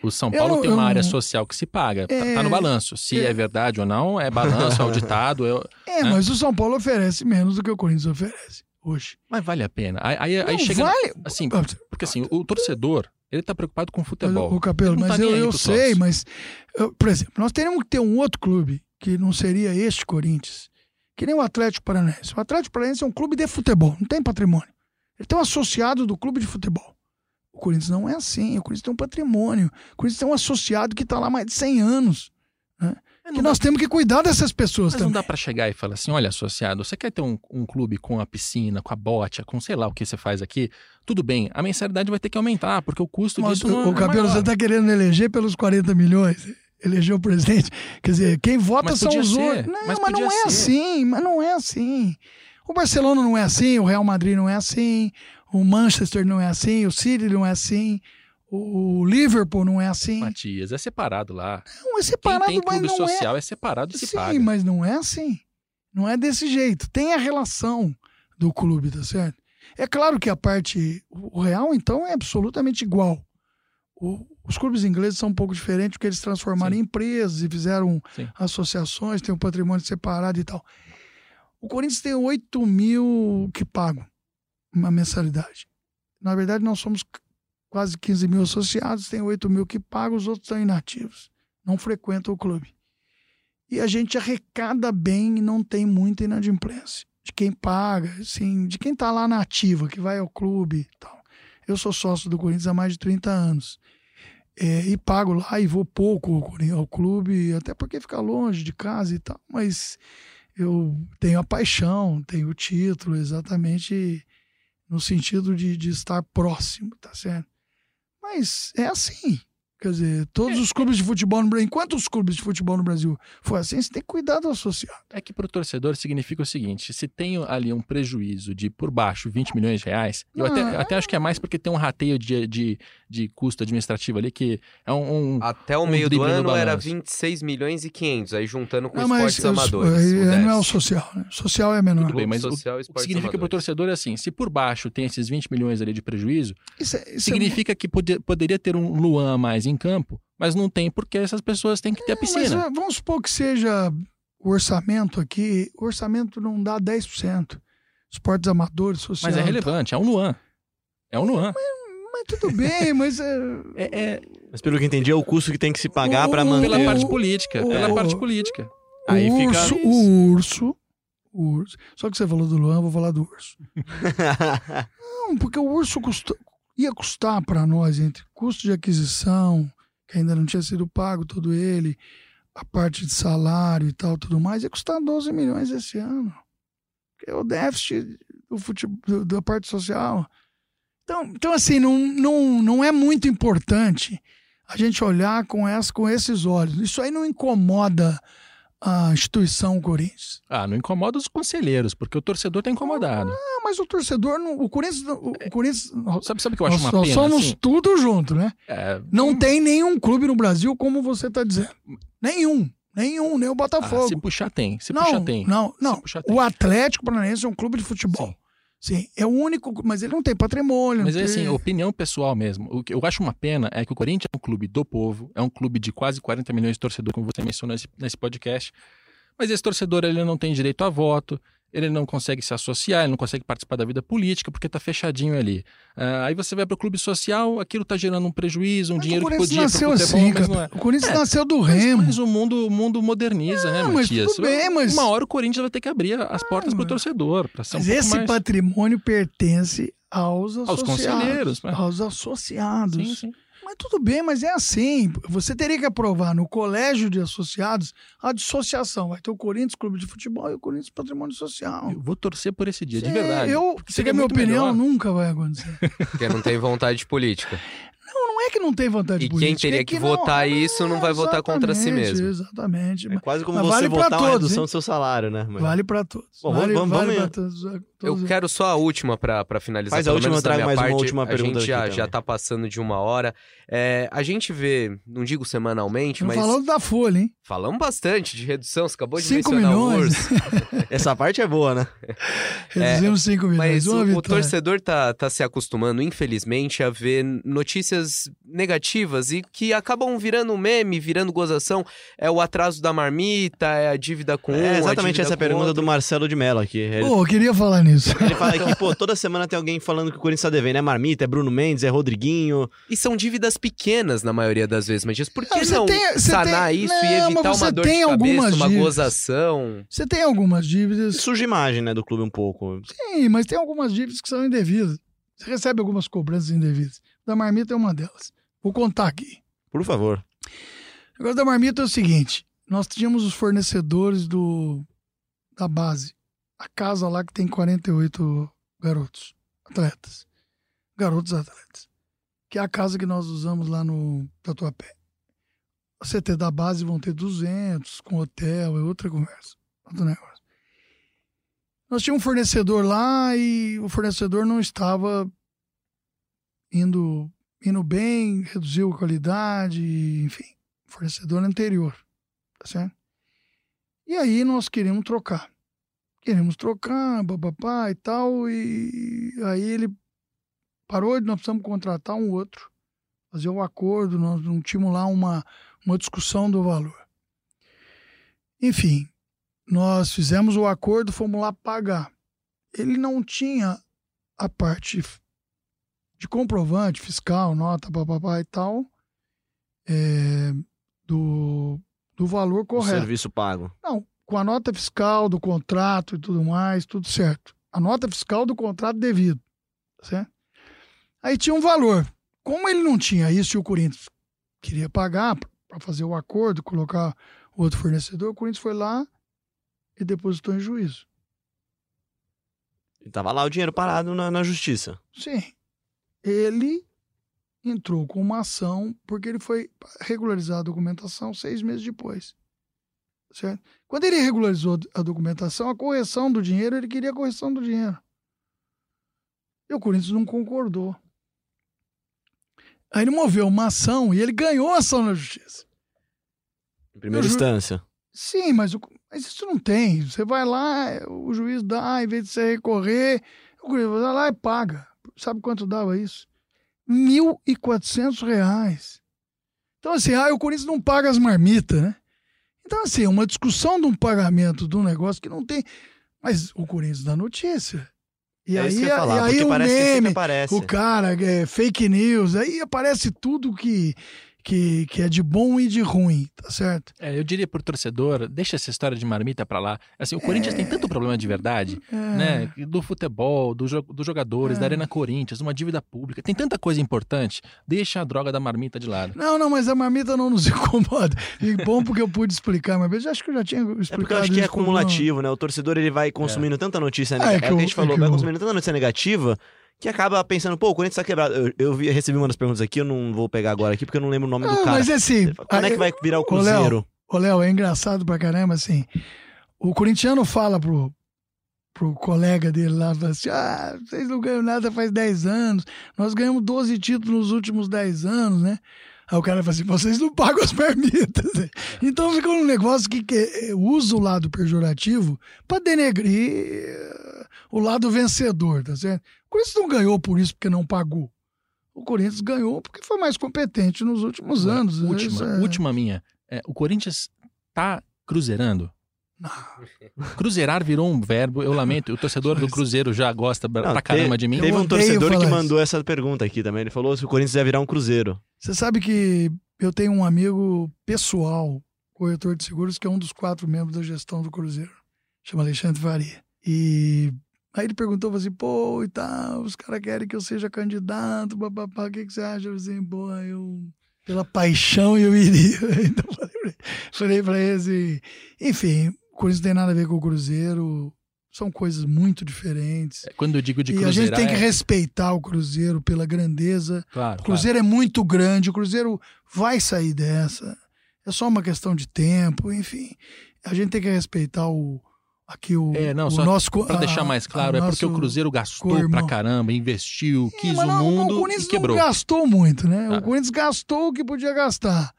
O São
Eu
Paulo
não-
tem
eu
uma área
não-
social que se paga. Tá-
É,
tá no balanço. Se
é.
é, verdade ou não, é balanço, é auditado. eu-
É,
Né?
mas o São Paulo oferece menos do que o Corinthians oferece hoje.
Mas vale a pena. Aí, aí, aí
não
chega.
vale.
Assim, porque assim, o torcedor, ele tá preocupado com
Mas,
futebol.
o Capelo,
Ele não
mas
tá
eu,
aí
eu sei, mas, eu- por exemplo, nós teríamos que ter um outro clube que não seria este Corinthians, que nem o Atlético Paranaense. O Atlético Paranaense é um clube de futebol, não tem patrimônio. Ele tem um associado do clube de futebol. O Corinthians não é assim, o Corinthians tem um patrimônio. O Corinthians tem um associado que está lá há mais de 100 anos.
Mas
Que
não
nós temos que cuidar dessas pessoas
Mas não
também.
dá pra chegar e falar assim: olha, associado, você quer ter um, um clube com a piscina, com a bote, com sei lá o que você faz aqui? Tudo bem, a mensalidade vai ter que aumentar, porque o custo
Mas,
disso não
o
é
Capelo,
maior.
você está querendo eleger pelos 40 milhões? elegeu o presidente. Quer dizer, quem vota são os
ser,
outros. Não,
mas
mas, não é
ser.
assim, mas não é assim. O Barcelona não é assim, o Real Madrid não é assim, o Manchester não é assim, o City não é assim, o Liverpool não é assim.
Matias, é separado lá.
Não é
Quem
separado,
tem
mas
clube
não é.
social é, separado e se
Sim,
paga.
mas não é assim. Não é desse jeito. Tem a relação do clube, tá certo? É claro que a parte. O Real, então, é absolutamente igual. O- os clubes ingleses são um pouco diferentes porque eles transformaram
Sim.
em empresas e fizeram
Sim.
associações, tem um patrimônio separado e tal. O Corinthians tem 8 mil que pagam uma mensalidade. Na verdade, nós somos quase 15 mil associados, tem 8 mil que pagam, os outros estão inativos. Não frequentam o clube. E a gente arrecada bem e não tem muita inadimplência. De quem paga, assim, de quem tá lá na ativa, que vai ao clube tal. Eu sou sócio do Corinthians há mais de 30 anos. É, e pago lá e vou pouco ao clube, até porque fica longe de casa e tal. Mas eu tenho a paixão, tenho o título, exatamente no sentido de, de estar próximo, tá certo? Mas é assim. Quer dizer, todos os clubes de futebol no Brasil, enquanto os clubes de futebol no Brasil for assim, você tem que cuidar do associado.
É que para o torcedor significa o seguinte: se tem ali um prejuízo de por baixo 20 milhões de reais, eu até,
é-
até acho que é mais porque tem um rateio de, de, de custo administrativo ali que é um. um-
Até o
Um
meio do ano era
balanço.
26 milhões e 500, aí juntando com
Não, mas
esportes
eu-
amadores.
aí
o
não é o social, né? Social é menor.
Tudo bem, mas o-
social e
o que significa para o
amadores.
torcedor é assim: se por baixo tem esses 20 milhões ali de prejuízo,
Isso é- isso é
significa que pode- poderia ter um Luan a mais em campo, mas não tem porque essas pessoas têm que ter a
Mas
piscina.
eh, vamos supor que seja o orçamento aqui, o orçamento não dá 10%. Esportes amadores, social.
Mas é relevante, é um Luan. É um Luan.
Mas tudo bem, mas é,
É, é
Mas pelo que entendi, é o custo que tem que se pagar
o-
manter.
pela parte política.
o-
Pela parte política.
o
Aí fica-
urso, o urso, o urso. Só que você falou do Luan, eu vou falar do urso. [LAUGHS] Não, porque o urso custa- ia custar para nós, entre custo de aquisição, que ainda não tinha sido pago todo ele, a parte de salário e tal, tudo mais, ia custar 12 milhões esse ano. É o déficit do futebol, da parte social. Então, então assim, não, não, não é muito importante a gente olhar com, essa, com esses olhos. Isso aí não incomoda a instituição Corinthians.
Ah, não incomoda os conselheiros, porque o torcedor tá incomodado.
Ah, mas o torcedor, não, o Corinthians, o, o Corinthians
Sabe, sabe o que eu acho
nós,
uma
nós
pena?
somos
assim?
tudo junto, né?
É,
Não tem nenhum clube no Brasil como você está dizendo. Nenhum. Nenhum, nem o
ah,
Botafogo.
se puxar tem, se
não,
puxar tem.
não, não.
Puxar tem.
O Atlético Paranaense é um clube de futebol. Sim. É o único, mas ele não tem patrimônio.
Mas é assim, opinião pessoal mesmo. O que eu acho uma pena é que o Corinthians é um clube do povo, é um clube de quase 40 milhões de torcedores, como você mencionou nesse, nesse podcast. Mas esse torcedor ele não tem direito a voto, ele não consegue se associar, ele não consegue participar da vida política porque tá fechadinho ali. Ah, aí você vai pro clube social, aquilo tá gerando um prejuízo, um
Mas
dinheiro
o
que
Corinthians
podia ir pro
nasceu
futebol,
assim,
mas
cara.
é.
O Corinthians
É,
nasceu do
Mas,
Remo.
mas o mundo, o mundo moderniza, né,
Ah, mas
Matias?
tudo bem, mas-
Uma hora o Corinthians vai ter que abrir as portas pro
mas-
torcedor, para ser um
Mas
pouco
esse
mais...
patrimônio pertence aos associados.
conselheiros, né?
Aos associados.
Sim, sim.
Mas tudo bem, mas é assim. Você teria que aprovar no colégio de associados a dissociação. Vai ter o Corinthians Clube de Futebol e o Corinthians Patrimônio Social.
Eu vou torcer por esse dia, de
É,
verdade.
Eu,
seria
quer minha opinião?
melhor.
Nunca vai acontecer.
Porque não tem vontade de política.
Não, não é que não tem vontade
E quem
política.
teria
é
que
não-
votar isso não vai votar contra si mesmo.
Exatamente.
É quase como
Mas
você
vale
votar uma
todos,
redução
hein?
do seu salário, né? Mas-
Vale para todos.
Bom,
vale
vamos-
vale
vamos-
pra todos.
Eu
todos-
quero só a última pra pra finalizar.
Faz a última,
minha
mais uma
parte.
última
A
pergunta
gente já,
aqui
já tá passando de uma hora. É, a gente vê, não digo semanalmente,
Não
mas
falando da Folha, hein?
falamos bastante de redução. Você acabou de
Cinco
mencionar o
milhões.
urso. [LAUGHS]
Essa parte é boa, né? [LAUGHS]
Reduzimos 5 milhões.
Mas
uma
o, o torcedor tá, tá se acostumando, infelizmente, a ver notícias negativas e que acabam virando meme, virando gozação. É o atraso da marmita, é a dívida com um,
É exatamente essa pergunta
outro.
do Marcelo de Mello aqui. Ele,
Pô, eu queria falar nisso.
ele fala que, pô, toda semana tem alguém falando que o Corinthians tá devendo. É Marmita, é Bruno Mendes, é Rodriguinho.
E são dívidas pequenas na maioria das vezes, mas diz, por que
Não, você
não
tem-
sanar
tem-
isso
Não,
e evitar uma dor
tem
de cabeça, uma
dívidas.
gozação?
Você tem algumas dívidas.
Suja a imagem, né, do clube um pouco.
Sim, mas tem algumas dívidas que são indevidas. Você recebe algumas cobranças indevidas. Da marmita é uma delas. Vou contar aqui.
Por favor.
O negócio da marmita é o seguinte: nós tínhamos os fornecedores do da base. A casa lá que tem 48 garotos, atletas. Garotos atletas. Que é a casa que nós usamos lá no Tatuapé. a CT da base vão ter 200, com hotel, é outra conversa, outro negócio. Nós tínhamos um fornecedor lá e o fornecedor não estava indo, indo bem, reduziu a qualidade, enfim, fornecedor anterior, tá certo? E aí nós queríamos trocar. Queremos trocar, papapá e tal, e aí ele parou, nós precisamos contratar um outro, fazer um acordo, nós não tínhamos lá uma, uma discussão do valor. Enfim, nós fizemos o acordo, fomos lá pagar. Ele não tinha a parte de comprovante fiscal, nota, papapá e tal, é, do, do valor
O
correto.
serviço pago.
Não, com a nota fiscal do contrato e tudo mais, tudo certo. A nota fiscal do contrato devido, tá certo? Aí tinha um valor. Como ele não tinha isso e o Corinthians queria pagar para fazer o acordo, colocar o outro fornecedor, o Corinthians foi lá e depositou em juízo.
E tava lá o dinheiro parado na, na justiça.
Sim. Ele entrou com uma ação porque ele foi regularizar a documentação seis meses depois. Certo? Quando ele regularizou a documentação, a correção do dinheiro, ele queria a correção do dinheiro. E o Corinthians não concordou. Aí ele moveu uma ação e ele ganhou a ação na justiça.
Em primeira
ju-
instância.
Sim, mas, o- mas isso não tem. Você vai lá, o juiz dá, em vez de você recorrer, o Corinthians vai lá e paga. Sabe quanto dava isso? 1.400 reais. Então, assim, ah, o Corinthians não paga as marmitas, né? Então, assim, é uma discussão de um pagamento de um negócio que não tem. Mas o Corinthians dá notícia. E
é
aí,
ia
e
falar,
aí o
parece que sempre
meme, o cara, é, fake news, aí aparece tudo que, que, que é de bom e de ruim, tá certo?
É, eu diria pro torcedor, deixa essa história de marmita pra lá. Assim, o Corinthians tem tanto problema de verdade,
É.
né? Do futebol, do jo- dos jogadores,
É.
da Arena Corinthians, uma dívida pública. Tem tanta coisa importante. Deixa a droga da marmita de lado.
Não, não, mas a marmita não nos [LAUGHS] incomoda. E bom porque eu pude explicar vez. Acho que eu já tinha explicado
É porque eu acho que é acumulativo, né? O torcedor ele vai consumindo tanta notícia
É,
negativa. É, o que a gente
é
falou, vai
eu-
consumindo tanta notícia negativa que acaba pensando, pô, o Corinthians tá quebrado. Eu, eu vi- recebi uma das perguntas aqui, eu não vou pegar agora aqui porque eu não lembro o nome do
Ah,
cara.
mas assim.
Quando é que vai virar o Cruzeiro?
Ô, Léo, é engraçado pra caramba, assim. O corintiano fala pro, pro colega dele lá, fala assim: ah, vocês não ganham nada faz 10 anos. Nós ganhamos 12 títulos nos últimos 10 anos, né? Aí o cara fala assim: vocês não pagam as permitas. [LAUGHS] Então fica um negócio que, que eh, usa o lado pejorativo pra denegrir o lado vencedor, tá certo? O Corinthians não ganhou por isso porque não pagou. O Corinthians ganhou porque foi mais competente nos últimos
Agora,
anos.
Última,
Isso é-
última minha. É, o Corinthians tá cruzeirando? Cruzeirar virou um verbo, eu lamento. O torcedor do Cruzeiro já gosta pra
Não,
pra caramba de mim.
Teve um torcedor que
falar isso.
mandou essa pergunta aqui também. Ele falou se o Corinthians ia virar um Cruzeiro.
Você sabe que eu tenho um amigo pessoal, corretor de seguros, que é um dos quatro membros da gestão do Cruzeiro. Chama Alexandre Faria. E aí ele perguntou assim, pô, e tal, os caras querem que eu seja candidato, papapá, o que, que você acha? Eu assim, pô, eu... Pela paixão eu iria. [LAUGHS] Então falei pra ele, assim, enfim, o Corinthians não tem nada a ver com o Cruzeiro, são coisas muito diferentes.
Quando eu digo de
E a gente tem que
é-
respeitar o Cruzeiro pela grandeza
Claro,
o Cruzeiro é muito grande, o Cruzeiro vai sair dessa. É só uma questão de tempo, enfim. A gente tem que respeitar o aqui o,
É, não,
o
só
nosso co-
Pra
a-
deixar mais claro, é porque o Cruzeiro gastou
co-irmão.
pra caramba, investiu,
Sim,
quis o
não,
mundo
o Corinthians
e quebrou.
não gastou muito, né?
Ah.
O Corinthians gastou o que podia gastar.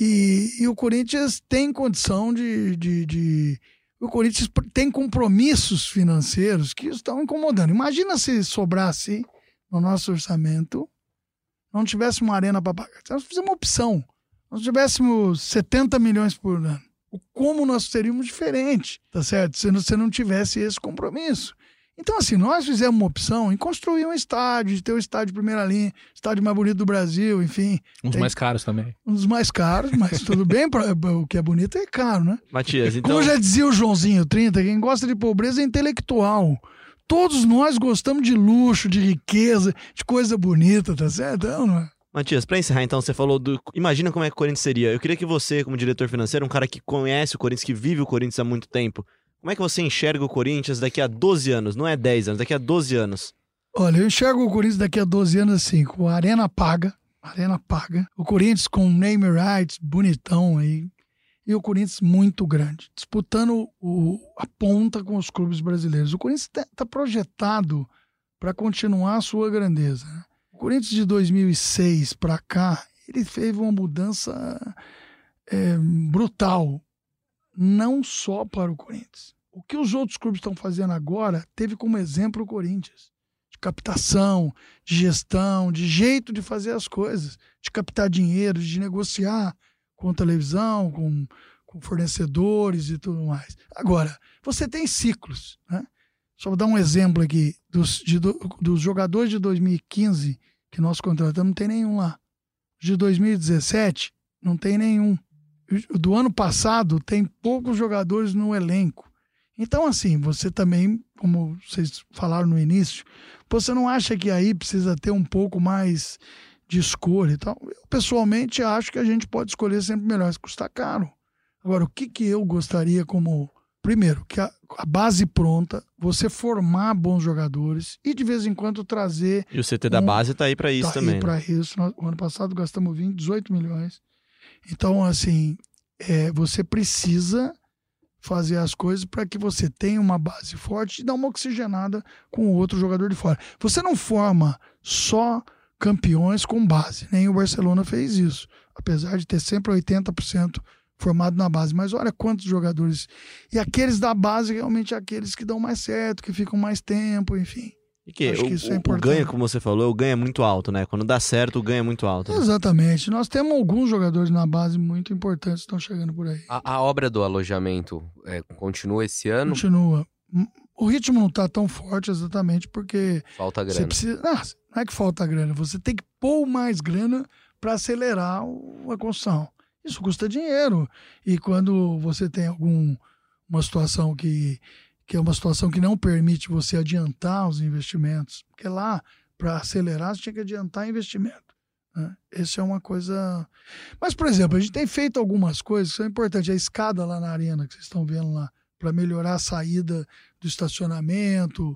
E, e o Corinthians tem condição de, de, de- O Corinthians tem compromissos financeiros que estão incomodando. Imagina se sobrasse no nosso orçamento, não tivesse uma arena para pagar. Se nós fizemos uma opção, nós tivéssemos 70 milhões por ano. O como nós teríamos diferente, tá certo? Se se não tivesse esse compromisso. Então, assim, nós fizemos uma opção em construir um estádio, de ter o estádio de primeira linha, estádio mais bonito do Brasil, enfim,
Uns
Tem-
mais caros também.
um dos mais caros, mas tudo bem, pra- o que é bonito é caro, né?
Matias, então.
Como já dizia o Joãozinho 30, quem gosta de pobreza é intelectual. Todos nós gostamos de luxo, de riqueza, de coisa bonita, tá certo? Não, não é?
Matias, pra encerrar então, você falou do. Imagina como é que o Corinthians seria. Eu queria que você, como diretor financeiro, um cara que conhece o Corinthians, que vive o Corinthians há muito tempo, como é que você enxerga o Corinthians daqui a 12 anos? Não é 10 anos, daqui a 12 anos.
Olha, eu enxergo o Corinthians daqui a 12 anos assim, com a arena paga, Arena paga. O Corinthians com name rights, bonitão aí. E o Corinthians muito grande, disputando o, a ponta com os clubes brasileiros. O Corinthians está projetado para continuar a sua grandeza. Né? Corinthians de 2006 para cá, ele fez uma mudança é, brutal, não só para o Corinthians. O que os outros clubes estão fazendo agora teve como exemplo o Corinthians de captação, de gestão, de jeito de fazer as coisas, de captar dinheiro, de negociar com televisão, com, com fornecedores e tudo mais. Agora, você tem ciclos, né? Só vou dar um exemplo aqui dos, de, dos jogadores de 2015 que nós contratamos, não tem nenhum lá. De 2017, não tem nenhum. Do ano passado, tem poucos jogadores no elenco. Então, assim, você também, como vocês falaram no início, você não acha que aí precisa ter um pouco mais de escolha e tal? Eu, pessoalmente, acho que a gente pode escolher sempre melhor, se custar caro. Agora, o que, que eu gostaria como. Primeiro, que a, a base pronta, você formar bons jogadores e de vez em quando trazer.
E o CT da um, base está aí para isso
tá
também.
Aí para
né?
isso. Nós, o ano passado gastamos 20, 18 milhões. Então, assim, é, você precisa fazer as coisas para que você tenha uma base forte e dar uma oxigenada com o outro jogador de fora. Você não forma só campeões com base, nem o Barcelona fez isso, apesar de ter sempre 80% formado na base. Mas olha quantos jogadores. E aqueles da base realmente aqueles que dão mais certo, que ficam mais tempo, enfim.
E que, Acho o, que isso é importante. O ganho, como você falou, o ganho é muito alto, né? Quando dá certo, o ganho é muito alto. Né?
Exatamente. Nós temos alguns jogadores na base muito importantes que estão chegando por aí.
A, a obra do alojamento é, continua esse ano?
Continua. O ritmo não está tão forte exatamente porque.
Falta grana.
Você precisa, não, não é que falta grana, você tem que pôr mais grana para acelerar a construção. Isso custa dinheiro. E quando você tem alguma situação que que é uma situação que não permite você adiantar os investimentos. Porque lá, para acelerar, você tinha que adiantar investimento. Né? Isso é uma coisa. Mas, por exemplo, a gente tem feito algumas coisas que são importantes. A escada lá na arena, que vocês estão vendo lá, para melhorar a saída do estacionamento,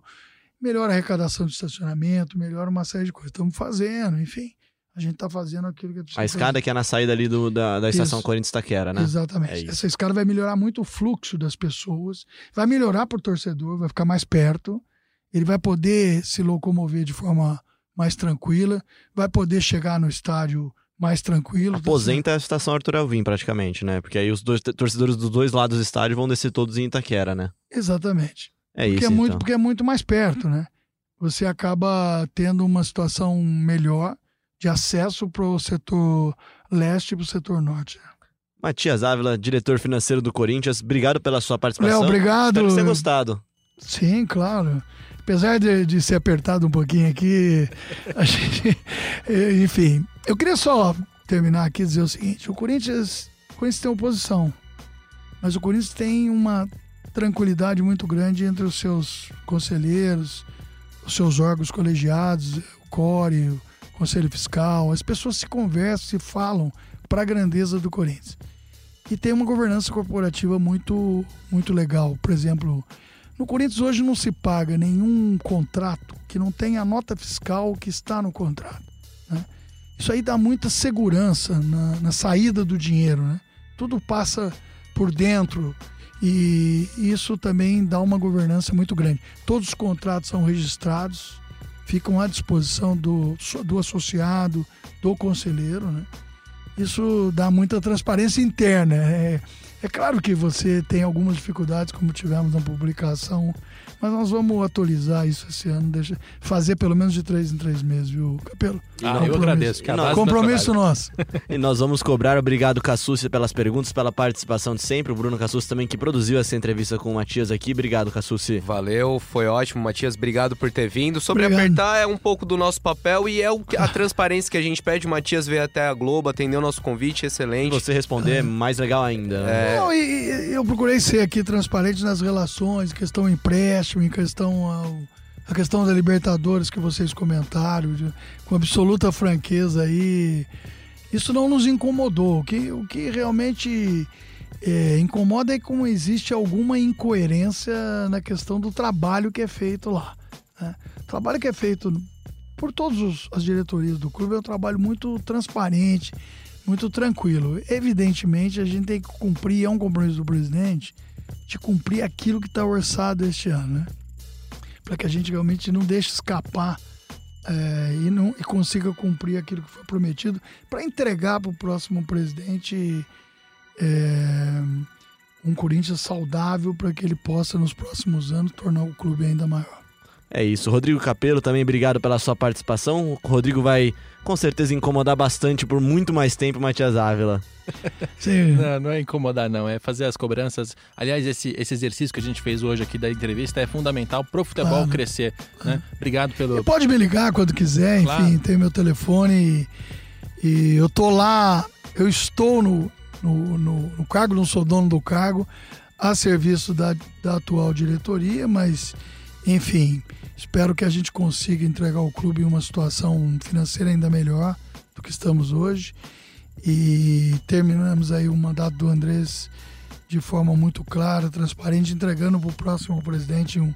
melhora a arrecadação de estacionamento, melhora uma série de coisas. Estamos fazendo, enfim a gente está fazendo aquilo que é
precisa. A escada fazer. que é na saída ali do, da, da estação Corinthians Taquera, né?
Exatamente. É Essa escada vai melhorar muito o fluxo das pessoas, vai melhorar para o torcedor, vai ficar mais perto, ele vai poder se locomover de forma mais tranquila, vai poder chegar no estádio mais tranquilo.
Aposenta tá a estação Arthur Alvim, praticamente, né? Porque aí os dois torcedores dos dois lados do estádio vão descer todos em Itaquera, né?
Exatamente.
É
porque
isso.
É muito,
então.
Porque é muito mais perto, né? Você acaba tendo uma situação melhor de acesso para o setor leste e para o setor norte.
Matias Ávila, diretor financeiro do Corinthians, obrigado pela sua participação.
Léo, obrigado.
Espero que você tenha gostado.
Sim, claro. Apesar de, de ser apertado um pouquinho aqui, [LAUGHS] a gente, enfim, eu queria só terminar aqui e dizer o seguinte: o Corinthians, o Corinthians tem oposição, mas o Corinthians tem uma tranquilidade muito grande entre os seus conselheiros, os seus órgãos colegiados, o CORE, Conselho Fiscal, as pessoas se conversam, se falam para a grandeza do Corinthians. E tem uma governança corporativa muito, muito legal. Por exemplo, no Corinthians hoje não se paga nenhum contrato que não tenha a nota fiscal que está no contrato. Né? Isso aí dá muita segurança na, na saída do dinheiro. Né? Tudo passa por dentro e isso também dá uma governança muito grande. Todos os contratos são registrados, ficam à disposição do, do associado, do conselheiro. Né? Isso dá muita transparência interna. É, é claro que você tem algumas dificuldades, como tivemos na publicação mas nós vamos atualizar isso esse ano, deixa, fazer pelo menos de três em três meses, viu, Capelo?
Ah, eu agradeço.
Nós, compromisso nosso.
e nós vamos cobrar. Obrigado, Cassucci, pelas perguntas, pela participação de sempre. O Bruno Cassucci também que produziu essa entrevista com o Matias aqui. Obrigado, Cassucci.
Valeu, foi ótimo, Matias. Obrigado por ter vindo. Sobre obrigado. apertar é um pouco do nosso papel e é o, a [LAUGHS] transparência que a gente pede. O Matias veio até a Globo, atendeu o nosso convite, excelente.
Você responder é mais legal ainda.
Né? É... Não, e, eu procurei ser aqui transparente nas relações, questão empréstimo em questão ao, a questão da Libertadores que vocês comentaram, de, com absoluta franqueza aí, isso não nos incomodou. O que, o que realmente é, incomoda é como existe alguma incoerência na questão do trabalho que é feito lá. Né? O trabalho que é feito por todas as diretorias do clube, é um trabalho muito transparente, muito tranquilo. Evidentemente, a gente tem que cumprir, é um compromisso do presidente, de cumprir aquilo que está orçado este ano, né? Para que a gente realmente não deixe escapar é, e, não, e consiga cumprir aquilo que foi prometido, para entregar para o próximo presidente é, um Corinthians saudável para que ele possa, nos próximos anos, tornar o clube ainda maior.
É isso. Rodrigo Capelo, também obrigado pela sua participação. O Rodrigo vai com certeza incomodar bastante por muito mais tempo Matias Ávila. [LAUGHS]
Sim. Não, não é incomodar, não. É fazer as cobranças. Aliás, esse, esse exercício que a gente fez hoje aqui da entrevista é fundamental pro futebol claro. crescer. Né? Obrigado pelo.
E pode me ligar quando quiser, claro. enfim, tem meu telefone e, e, eu tô lá, eu estou no, no, no, no cargo, não sou dono do cargo, a serviço da, da atual diretoria, mas enfim, espero que a gente consiga entregar o clube em uma situação financeira ainda melhor do que estamos hoje. E terminamos aí o mandato do Andrés de forma muito clara, transparente, entregando para o próximo presidente um,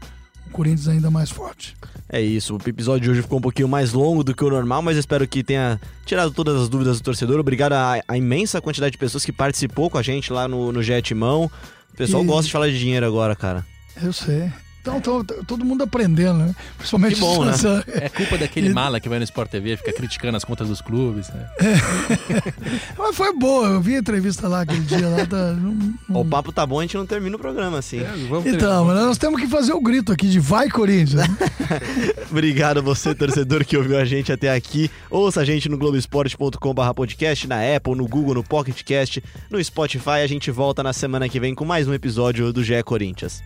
um Corinthians ainda mais forte.
É isso, o episódio de hoje ficou um pouquinho mais longo do que o normal, mas espero que tenha tirado todas as dúvidas do torcedor. Obrigado à, imensa quantidade de pessoas que participou com a gente lá no, no Jetimão. O pessoal e... gosta de falar de dinheiro agora, cara.
Eu sei. Então, tô, todo mundo aprendendo, né?
Principalmente que bom, né? É culpa daquele mala que vai no Sport TV, fica criticando as contas dos clubes, né?
É. [LAUGHS] Mas foi boa, eu vi a entrevista lá aquele dia lá. Tá,
não, não... O papo tá bom, a gente não termina o programa assim. É,
então, mas nós temos que fazer o grito aqui de vai Corinthians. [LAUGHS]
Obrigado a você, torcedor, que ouviu a gente até aqui. Ouça a gente no globesport.com.br podcast, na Apple, no Google, no Pocket Cast, no Spotify. A gente volta na semana que vem com mais um episódio do GE Corinthians.